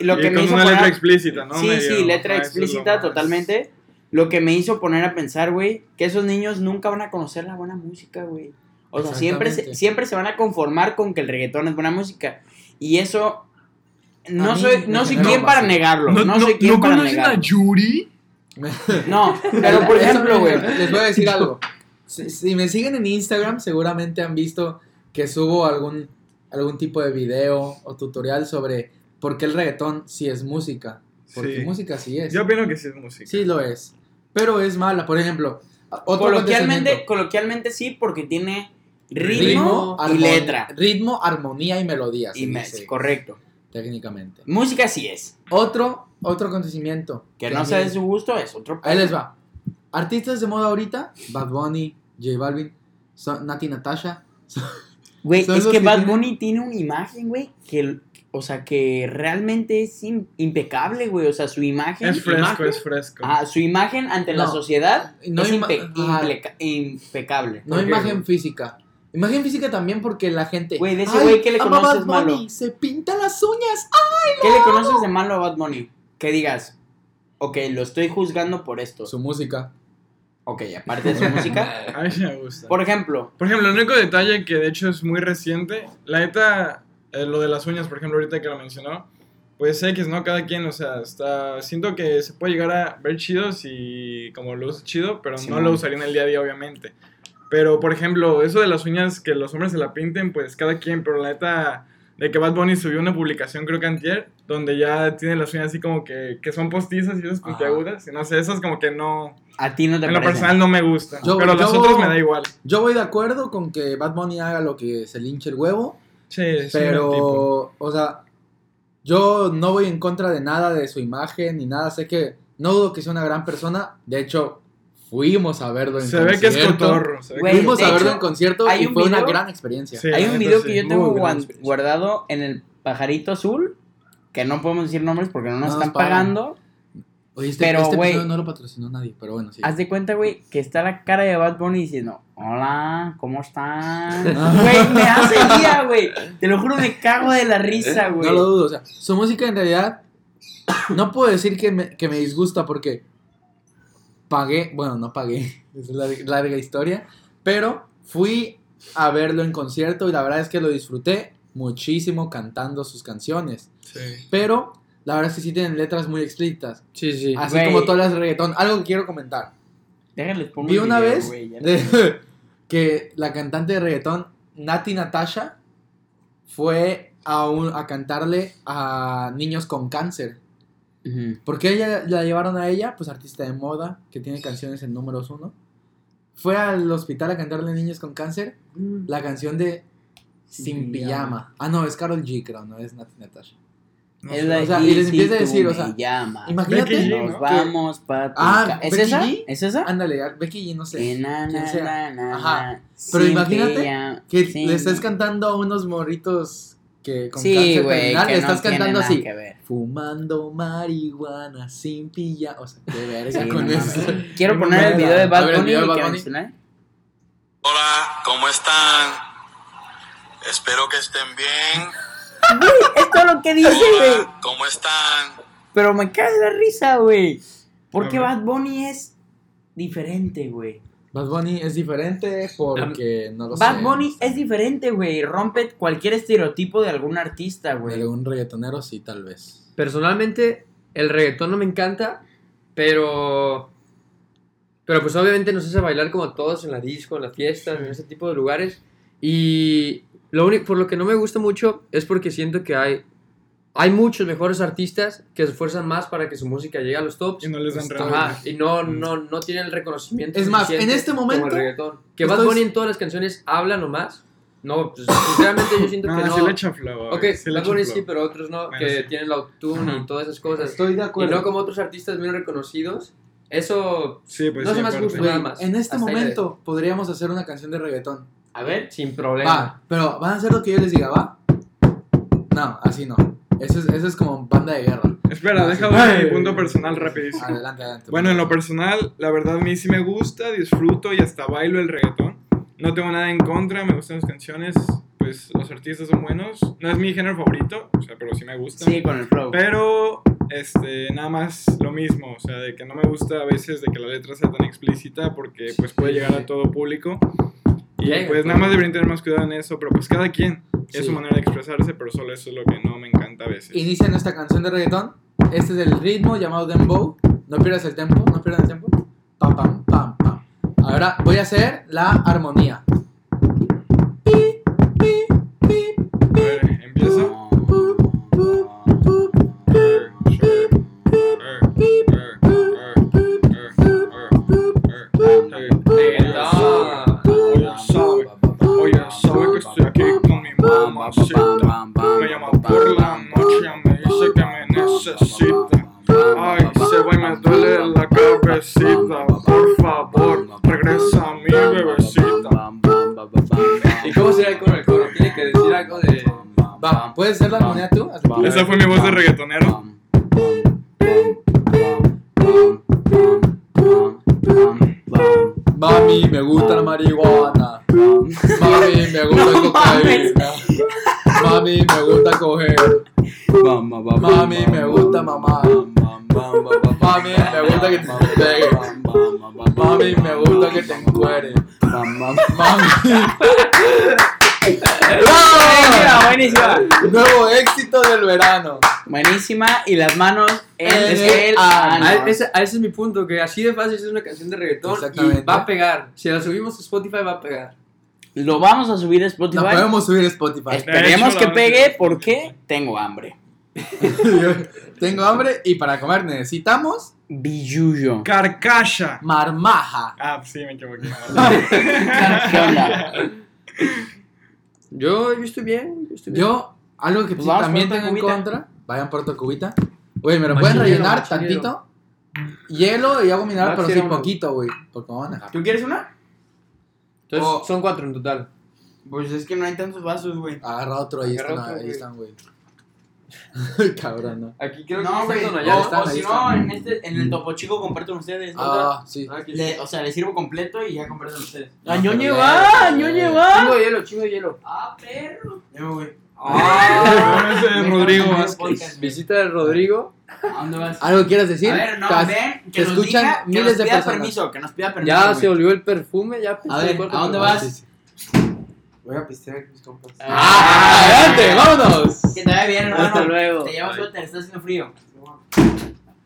Lo Y que me con hizo una poner- letra explícita, ¿no? Sí, Medio- sí, letra ah, explícita totalmente. Lo que me hizo poner a pensar, güey, que esos niños nunca van a conocer la buena música, güey. O sea, siempre se, siempre se van a conformar con que el reggaetón es buena música. Y eso. No mí soy, no soy quien para negarlo. ¿No, No, no, soy quien ¿no para conocen negarlo. a Yuri? No, pero por ejemplo, güey. Les voy a decir algo. Si, si me siguen en Instagram, seguramente han visto que subo algún, algún tipo de video o tutorial sobre por qué el reggaetón sí es música. Porque Sí. música sí es. Yo opino que sí es música. Sí lo es. Pero es mala. Por ejemplo, otro Coloquialmente, coloquialmente sí, porque tiene ritmo, Ritmo, y letra. Ritmo, armonía y melodía. se Y me- dice correcto. técnicamente. Música sí es. Otro, otro acontecimiento. Que no a sea de su gusto es otro. Ahí les va. Artistas de moda ahorita, Bad Bunny, J Balvin, son- Nati Natasha. Güey, es que que Bad tienen- Bunny tiene una imagen, güey, que, o sea, que realmente es im- impecable, güey. O sea, su imagen. Es fresco, imagen- es fresco. Ah, su imagen ante la sociedad no es impe- impecable. No imagen física. Imagen física también porque la gente. Güey, de ese "Ay, güey, ¿qué le conoces Bad Bunny, malo?" Se pinta las uñas. ¿Qué le conoces de malo a Bad Bunny? Que digas, ok, lo estoy juzgando por esto. Su música. Ok, aparte de su música. *laughs* A mí sí me gusta. Por ejemplo, Por ejemplo, el único detalle que de hecho es muy reciente, la neta, eh, lo de las uñas, por ejemplo, ahorita que lo mencionó, pues X, ¿no? Cada quien, o sea, está, siento que se puede llegar a ver chido si como lo usa chido, pero no Simón. lo usaría en el día a día, obviamente. Pero, por ejemplo, eso de las uñas, que los hombres se la pinten, pues cada quien, pero la neta, de que Bad Bunny subió una publicación, creo que antier, donde ya tiene las uñas así como que, que son postizas y esas puntiagudas, y no sé, esas como que no, a ti no te en lo personal no me gustan, Yo- pero las yo- otras me da igual. Yo voy de acuerdo con que Bad Bunny haga lo que se le hinche el huevo. Sí, es un buen tipo. Pero, o sea, yo no voy en contra de nada de su imagen ni nada. Sé que no dudo que sea una gran persona. De hecho, fuimos a verlo en Se ve que es concierto. cotorro. se ve que- Güey, Fuimos a verlo hecho, en concierto y un fue una gran experiencia. Sí, Hay un video sí. que yo tengo guardado en el pajarito azul, que no podemos decir nombres porque no nos No nos están pagan. pagando. Oye, este, Pero, este no lo patrocinó nadie, pero bueno, sí. Haz de cuenta, güey, que está la cara de Bad Bunny diciendo, hola, ¿cómo están? *laughs* Güey, me hace día, güey. Te lo juro, me cago de la risa, güey. No lo dudo, o sea, su música en realidad *coughs* no puedo decir que me, que me disgusta porque pagué, bueno, no pagué, *laughs* es una larga historia, pero fui a verlo en concierto y la verdad es que lo disfruté muchísimo cantando sus canciones, Sí. pero la verdad es que sí tienen letras muy explícitas, Sí, sí. así como todas las de reggaetón. Algo que quiero comentar. Pongo Vi una video, vez de- *laughs* que la cantante de reggaetón, Nati Natasha, fue a, un- a cantarle a niños con cáncer. Ujú. ¿Por qué ella, la llevaron a ella? Pues artista de moda, que tiene canciones en números uno. Fue al hospital a cantarle a niños con cáncer la canción de Sin, Sin pijama. pijama. Ah, no, es Carol G, creo, no es Natasha. No Es sé. la o sea, y les empieza a decir, o sea, llamas. Imagínate. Becky G, Nos ¿no? vamos pa' tu Ah, ¿Es Becky esa? G. ¿Es esa? Ándale, Becky G, no sé. Que na, quién na, sea. na, na, Ajá. Pero sin imagínate pijama, Que sin- le estés cantando a unos morritos que con Sí, cáncer güey, terminal, que le no estás cantando así. que ver. Fumando marihuana sin pilla. O sea, qué verga Sí, con no eso. mames. *laughs* Quiero poner el video de Bad Bunny video de y Bad que Bunny. mencioné. Hola, ¿cómo están? Espero que estén bien. Es todo lo que dice, güey. ¿cómo están? Pero me cae la risa, güey. Porque. Bad Bunny es diferente, güey. Bad Bunny es diferente porque no lo Bad sé. Bunny es diferente, güey. Rompe cualquier estereotipo de algún artista, güey. De un reggaetonero, sí, tal vez. Personalmente, el reggaetón no me encanta, pero. Pero pues obviamente nos hace bailar como todos en la disco, en las fiestas, en ese tipo de lugares. Y lo único por lo que no me gusta mucho es porque siento que hay. Hay muchos mejores artistas que se esfuerzan más para que su música llegue a los tops. Y no les dan realmente. Ajá, y no, no, no tienen el reconocimiento. Es más, en este como momento, el reggaetón. Que Bad Bunny en todas las canciones habla nomás. No, pues, sinceramente yo siento *laughs* que No, no. sí le echa flow. Ok, le Bad Bunny sí, pero otros no, Bueno, que sí. tienen la autotune y todas esas cosas. Estoy de Y acuerdo. no como otros artistas bien reconocidos. Eso, Sí, pues No sí, se me hace justo. Nada más. en este Hasta momento podríamos hacer una canción de reggaetón. A ver. sin problema. Va, pero ¿van a hacer lo que yo les diga, va? No, así no. Eso es, eso es como banda de guerra. Espera, Ah, dar mi punto personal rapidísimo. Adelante, adelante. Bueno, en lo personal, la verdad a mí sí me gusta, disfruto y hasta bailo el reggaetón. No tengo nada en contra, me gustan las canciones, pues los artistas son buenos. No es mi género favorito, o sea, pero sí me gusta. Sí, con el flow. Pero, este, nada más lo mismo, o sea, de que no me gusta a veces de que la letra sea tan explícita porque pues puede llegar a todo público. Y pues nada más deberían tener más cuidado en eso, pero pues cada quien es Sí. su manera de expresarse, pero solo eso es lo que no me encanta a veces. Inicia nuestra canción de reggaetón. Este es el ritmo llamado Dembow. No pierdas el tempo, no pierdas el tempo. Pam, pam, pam, pam. Ahora voy a hacer la armonía. Puedes ¿Puedes hacer la moneda tú? Esa fue mi voz de reggaetonero. Mami, me gusta la marihuana. Mami, me gusta No cocaína. Mami, me gusta coger. Mami, me gusta mamar. Mami, me gusta que te pegue. Mami, me gusta que te encuere. bam, Mami. Buenísima, buenísima. Nuevo éxito del verano. Buenísima. Y las manos en En el el ano. A ese, a ese es mi punto, que así de fácil es una canción de reggaetón Exactamente. y va a pegar. Si la subimos a Spotify va a pegar. Lo vamos a subir a Spotify. La podemos subir a Spotify. Esperemos que pegue porque tengo hambre. *laughs* Tengo hambre y para comer necesitamos Billuyo. Carcasha. marmaja. Ah, sí, me equivoqué. *laughs* ¿Qué onda? *laughs* Yo, yo estoy bien, yo estoy bien. Yo, algo que Pues también tengo en contra, vayan por tu cubita. Güey, ¿me lo pueden rellenar tantito? Hielo y agua mineral, pero sí poquito, güey. Porque van a dejar. ¿Tú quieres una? Entonces, Oh. son cuatro en total. Pues es que no hay tantos vasos, güey. Agarra otro, ahí Agarra están, otro, ahí están, güey. *laughs* Cabrón, no. Aquí creo No, güey. con O, si no, en, este, en el Topo Chico comparten ustedes. ¿no? Ah, sí. Le- o sea, les sirvo completo y ya comparten ustedes. No, ¡Ah, va! ya, ¡ñoñe ya. va! Chingo de hielo, chingo de hielo. ¡Ah, perro! Ya me voy. Ah, *laughs* ese es Rodrigo Vázquez. Visita de Rodrigo. ¿A dónde vas? ¿Algo quieras decir? A ver, no, ven, te que nos escuchan diga, que miles nos de pida personas. permiso, que nos pida permiso. Ya güey. se volvió el perfume, ya A ver, ¿a dónde Ah, vas? Voy a pistear con mis compas. ¡Ah! ¡Adelante! ¡Vámonos! Bien, hermano. Hasta luego. Te llevas suéter, está haciendo frío.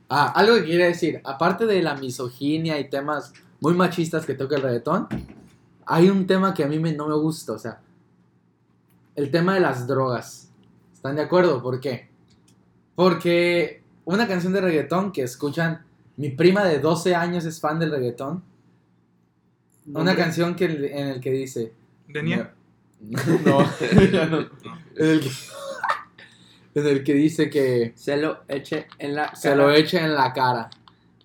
Ah, algo que quería decir. Aparte de la misoginia y temas muy machistas que toca el reggaetón, hay un tema que a mí me- no me gusta, o sea, el tema de las drogas. ¿Están de acuerdo? ¿Por qué? Porque una canción de reggaetón que escuchan, mi prima de 12 años es fan del reggaetón, una canción que, en el que dice... ¿Denia? *laughs* No, ya *laughs* no. En el que, en el que dice que Se lo eche en la se lo eche en la cara.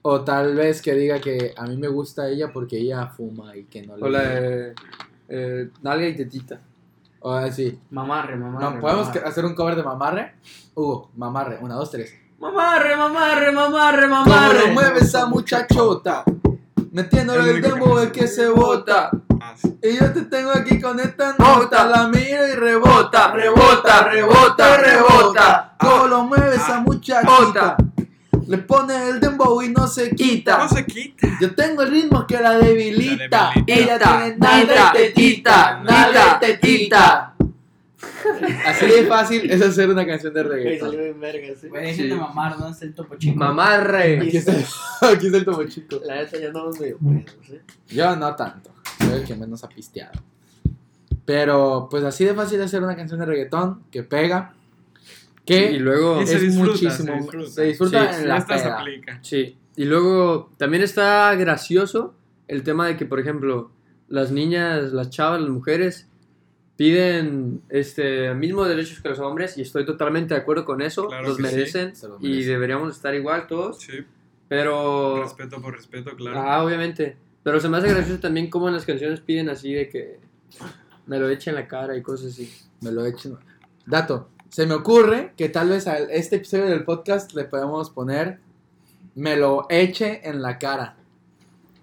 O tal vez que diga que a mí me gusta ella porque ella fuma y que no le. O la de eh, nalga y tetita. O así. Mamarre, mamarre. No, ¿Podemos mamarre. hacer un cover de mamarre? Hugo, mamarre. Una, dos, tres. Mamarre, mamarre, mamarre, ¿Cómo mamarre. lo mueve esa muchachota? Metiéndole el demo de que se bota. Ah, sí. Y yo te tengo aquí con esta Bota. nota. La miro y rebota. rebota, rebota, rebota. ¿Cómo lo mueve esa Bota. muchachita? Le pone el dembow y no se quita. No se quita. Yo tengo el ritmo que la debilita. La debilita. Ella tiene y tetita. tita, tetita. Así de fácil es hacer una canción de reggaetón. salió bien. Güey, dejen de Sí. mamar, ¿dónde está el topo chico? Mamarre. Aquí está, *laughs* aquí está el tomo chico. La neta ya andamos medio pedos, eh. Yo no tanto. Soy el que menos ha pisteado. Pero pues así de fácil hacer una canción de reggaetón que pega. Que Y luego Y es disfruta, muchísimo. se disfruta. Se disfruta Sí, en la Esta se peda. aplica. Sí, y luego también está gracioso el tema de que, por ejemplo, las niñas, las chavas, las mujeres piden este mismos derechos que los hombres y estoy totalmente de acuerdo con eso, Claro los que sí. merecen y merecen. deberíamos estar igual todos, Sí. pero Respeto por respeto, claro. ah, obviamente, pero se me hace gracioso también cómo en las canciones piden así de que me lo echen en la cara y cosas así. Me lo echen. Dato. Se me ocurre que tal vez a este episodio del podcast le podemos poner Me lo eche en la cara.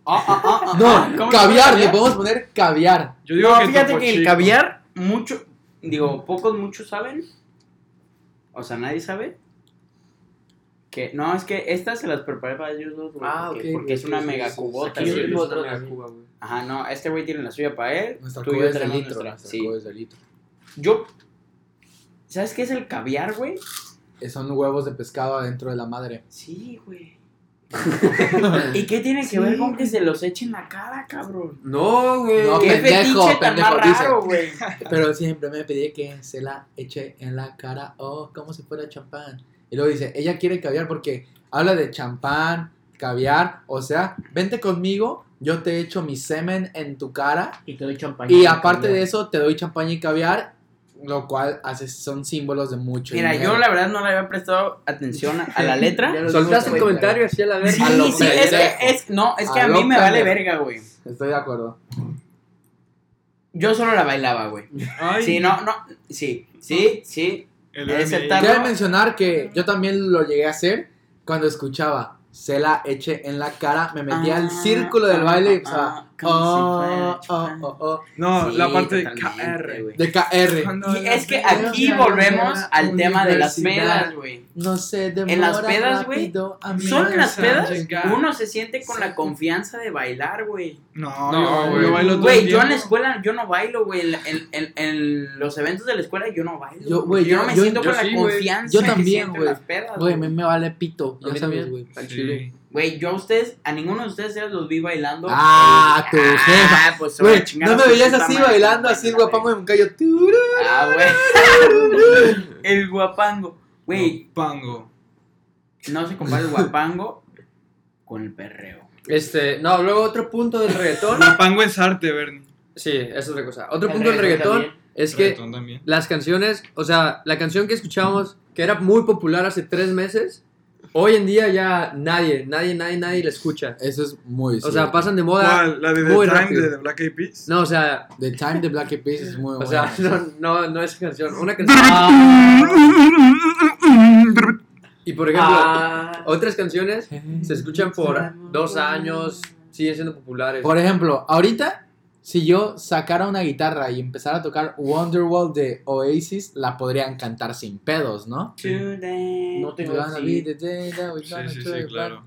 Ah, ah, ah, No, ah, ¿cómo se caviar, le podemos poner caviar. Yo digo No, que fíjate que el caviar, mucho, digo, pocos, muchos saben. O sea, nadie sabe. Que, no, es que estas se las preparé para ellos dos, güey. Ah, porque, ok, porque es una sí, mega sí, sí. cubota. Aquí yo tengo otra. Cuba, güey. Ajá, no, este güey tiene la suya para él. Nuestra tú y yo es de tenemos litro. nuestra. Sí. cuba es de litro. Yo, ¿sabes qué es el caviar, güey? Eh, Son huevos de pescado adentro de la madre. Sí, güey. *laughs* ¿Y qué tiene que ver con que se los echen la cara, cabrón? No, güey. No, ¿Qué pendejo, fetiche tan pendejo, más dice. raro, güey? *laughs* Pero siempre me pedí que se la eche en la cara. Oh, como si fuera champán. Y luego dice, ella quiere caviar porque habla de champán, caviar. O sea, vente conmigo, yo te echo mi semen en tu cara. Y te doy champaña. Y aparte de eso, te doy champaña y caviar. Lo cual hace, son símbolos de mucho Mira, dinero. yo la verdad no le había prestado atención a, la letra. *laughs* Soltaste el comentario así a la vez. Sí, sí, es que, es, no, es que A a, mí me vale verga, güey. Estoy de acuerdo. Yo solo la bailaba, güey. Sí, no, no, sí, sí, sí. Quiero mencionar que yo también lo llegué a hacer cuando escuchaba se la eche en la cara, me metía Ah, al círculo del ah, baile y ah, si oh, fuera oh, oh, oh, No, Sí, la parte de KR. güey. de KR. Y es que aquí volvemos al tema de las pedas, güey. No se demora En las pedas, güey, Solo en las pedas uno se siente con la confianza de bailar, güey. No, güey. yo bailo todo Güey, yo en la escuela yo no bailo, güey. En, en- en- en los eventos de la escuela yo no bailo. Yo, güey. yo, yo- no me yo- siento yo con sí, la confianza Yo también, güey. las pedas, Güey, me, me vale pito, ya sabes, güey. Al chile. Güey, yo a ustedes, a ninguno de ustedes ya los vi bailando. Ah, tu jefa. pues se va a Güey, no me veías así madre, bailando, güey, así el guapango de un callo. Turu. Ah, güey. *laughs* el guapango. Güey, Pango. no se compara el guapango con el perreo. Este, no, luego otro punto del reggaetón. La pango es arte, Bernie. Sí, eso es otra cosa. Otro El punto del reggaetón también. es que Reggaetón las canciones, o sea, la canción que escuchábamos, que era muy popular hace tres meses, hoy en día ya nadie, nadie, nadie, nadie la escucha. Eso es muy O sea, pasan de moda. ¿Cuál? ¿La de The muy Time rápido. de The Black Eyed Peas? No, o sea, The Time de Black Eyed Peas es muy *laughs* o sea, no, no, no es canción. Una canción. Y por ejemplo, Ah, otras canciones se escuchan por dos años, siguen siendo populares. Por ejemplo, ahorita, si yo sacara una guitarra y empezara a tocar Wonderwall de Oasis, la podrían cantar sin pedos, ¿no? today. No tengo Sí, sí, sí, claro.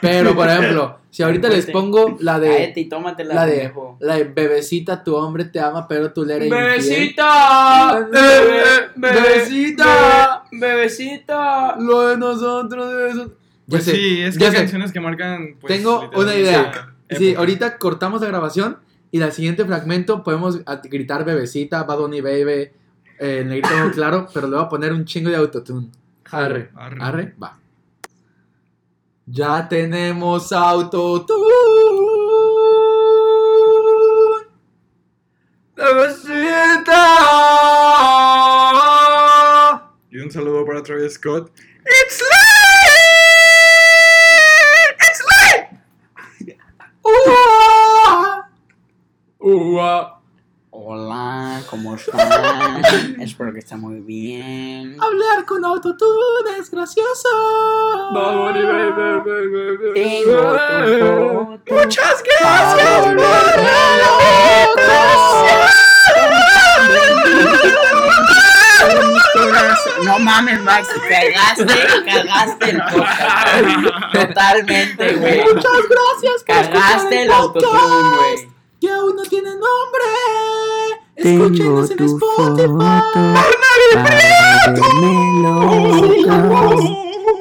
Pero, por ejemplo, *laughs* si ahorita les pongo la de y tómatela, la de la de bebecita, tu hombre te ama, pero tú le eres. Bebecita, Bebecita. bebecita, bebecita. Lo de nosotros de eso. Pues sí, es que hay canciones que marcan. Pues, Tengo una idea. Sí, ahorita cortamos la grabación y la siguiente fragmento podemos gritar bebecita, Bad Bunny Baby, eh, negrito muy *coughs* claro, pero le voy a poner un chingo de autotune. Arre. Arre. Arre, va. Ya tenemos autotune. Bebecita. Y un saludo para Travis Scott. Ua. *laughs* Ua. Hola, ¿cómo están? Espero que estén muy bien. Hablar con autotune es gracioso. Tengo tu foto. Muchas gracias, No mames, Max, cagaste, cagaste el podcast. *laughs* Totalmente, güey. Muchas gracias por Cagaste el autotune, güey. Tiene nombre. Escúchenos en Spotify.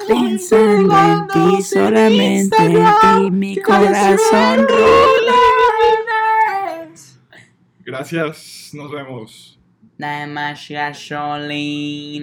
Pensando en ti solamente y mi corazón Gracias, nos vemos. Nada más gasolina.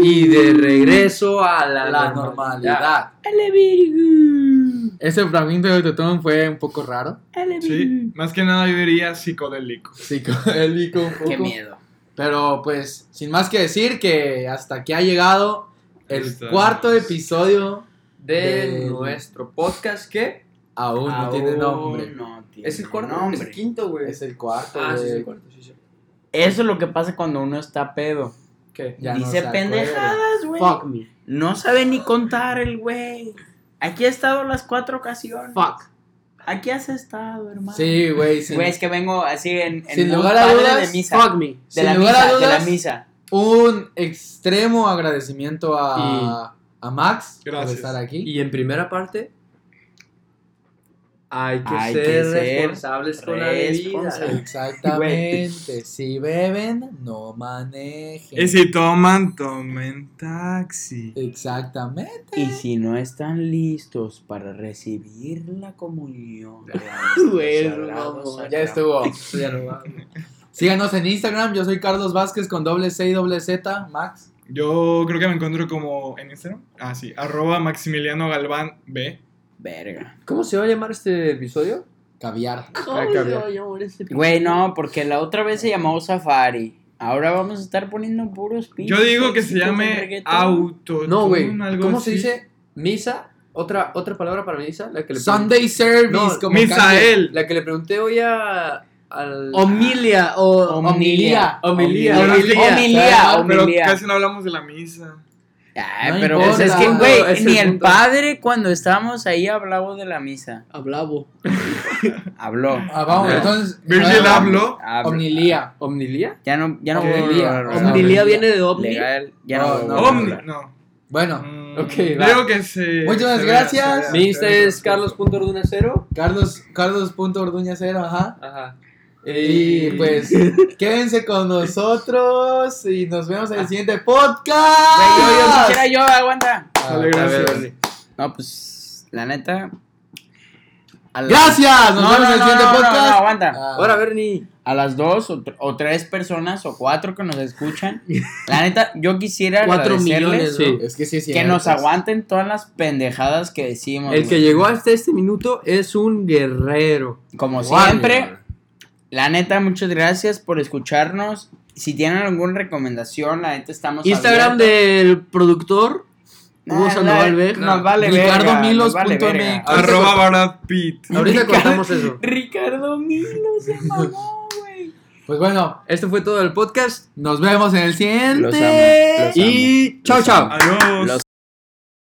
Y de regreso a la, La normalidad. normalidad. Ese fragmento de autotune fue un poco raro. Sí, más que nada yo diría psicodélico. Psicodélico un poco. Qué miedo. Pero pues, sin más que decir que hasta aquí ha llegado el Estamos. cuarto episodio. De Del- nuestro podcast que Aún no tiene Aún nombre. no tiene es el cuarto, nombre. es el quinto, güey. Es el cuarto. Ah, sí, es el cuarto, sí, sí. Eso es lo que pasa cuando uno está pedo. ¿Qué? Ya no Dice acuerda. pendejadas, güey. Fuck me. No sabe ni contar el güey. Aquí ha estado las cuatro ocasiones. Fuck. Aquí has estado, hermano. Sí, güey. sin- Güey, es que vengo así en, en Sin lugar a dudas, de misa. Fuck me. De sin la lugar misa, a de la dudas, misa. Un extremo agradecimiento a, a Max por estar aquí. Y en primera parte, hay que Hay ser que ser responsables con la bebida. Exactamente. Si beben, no manejen. Y si toman, tomen taxi. Exactamente. Y si no están listos para recibir la comunión. de *laughs* Güey, nuestro no, sagrado no, Ya estuvo. Ya no va. Síganos en Instagram. Yo soy Carlos Vázquez con doble C y doble Z. Max. Yo creo que me encuentro como en Instagram. Ah, sí, arroba Maximiliano Galván B. Verga. ¿Cómo se va a llamar este episodio? Caviar. ¿Cómo Ay, se va a llamar ese Güey, no, porque la otra vez se llamó Safari. Ahora vamos a estar poniendo puros pinches. Yo digo que se llame auto. No, güey. ¿Cómo se dice? Misa. Otra, otra palabra para misa. La que le Sunday Service. No, como Misael. La que le pregunté hoy a, al- Homilia o Homilia. Homilía. Pero casi no hablamos de la misa. Ay, No pero importa. pues es que, No, güey, el ni el punto. padre cuando estábamos ahí hablaba de la misa. Hablabo. Habló. Ah, vamos, Ya. entonces. Virgil habló. Habló. Omnilía. ¿Omnilía? Ya no, ya no Homilía. Homilía viene de ovni. Legal, ya no, No, no. Omni, no. Bueno, Mm, Ok, va. Digo que se. Muchas se gracias. vea, se Mi vea, Insta vea. es carlos.orduna0. Carlos, Carlos.orduña cero, ajá. Ajá. Y pues, *laughs* quédense con nosotros y nos vemos en el siguiente podcast. Yo, yo, yo, aguanta. Ah, gracias. No, pues, la neta. a la- Gracias, nos No, vemos no, en el no, siguiente no, no, podcast. no, aguanta. Ah, Ahora, Bernie. A las dos o, tr- o tres personas o cuatro que nos escuchan. La neta, yo quisiera Cuatro agradecerles millones, Sí. es que sí, nos aguanten todas las pendejadas que decimos. El que güey. llegó hasta este minuto es un guerrero. Como siempre, la neta, muchas gracias por escucharnos. Si tienen alguna recomendación, la neta estamos Instagram abiertos. del productor. Hugo Ah, Sandoval Vega. Nos vale Ricardo verga, Milos nos vale punto verga. MX. Arroba Brad Pitt. Ahorita Ricardo- contamos eso. Ricardo Milos se *laughs* mamó, güey. Pues bueno, Esto fue todo el podcast. nos vemos en el siguiente. Los amo, los amo. Y chao, chao. Adiós. Los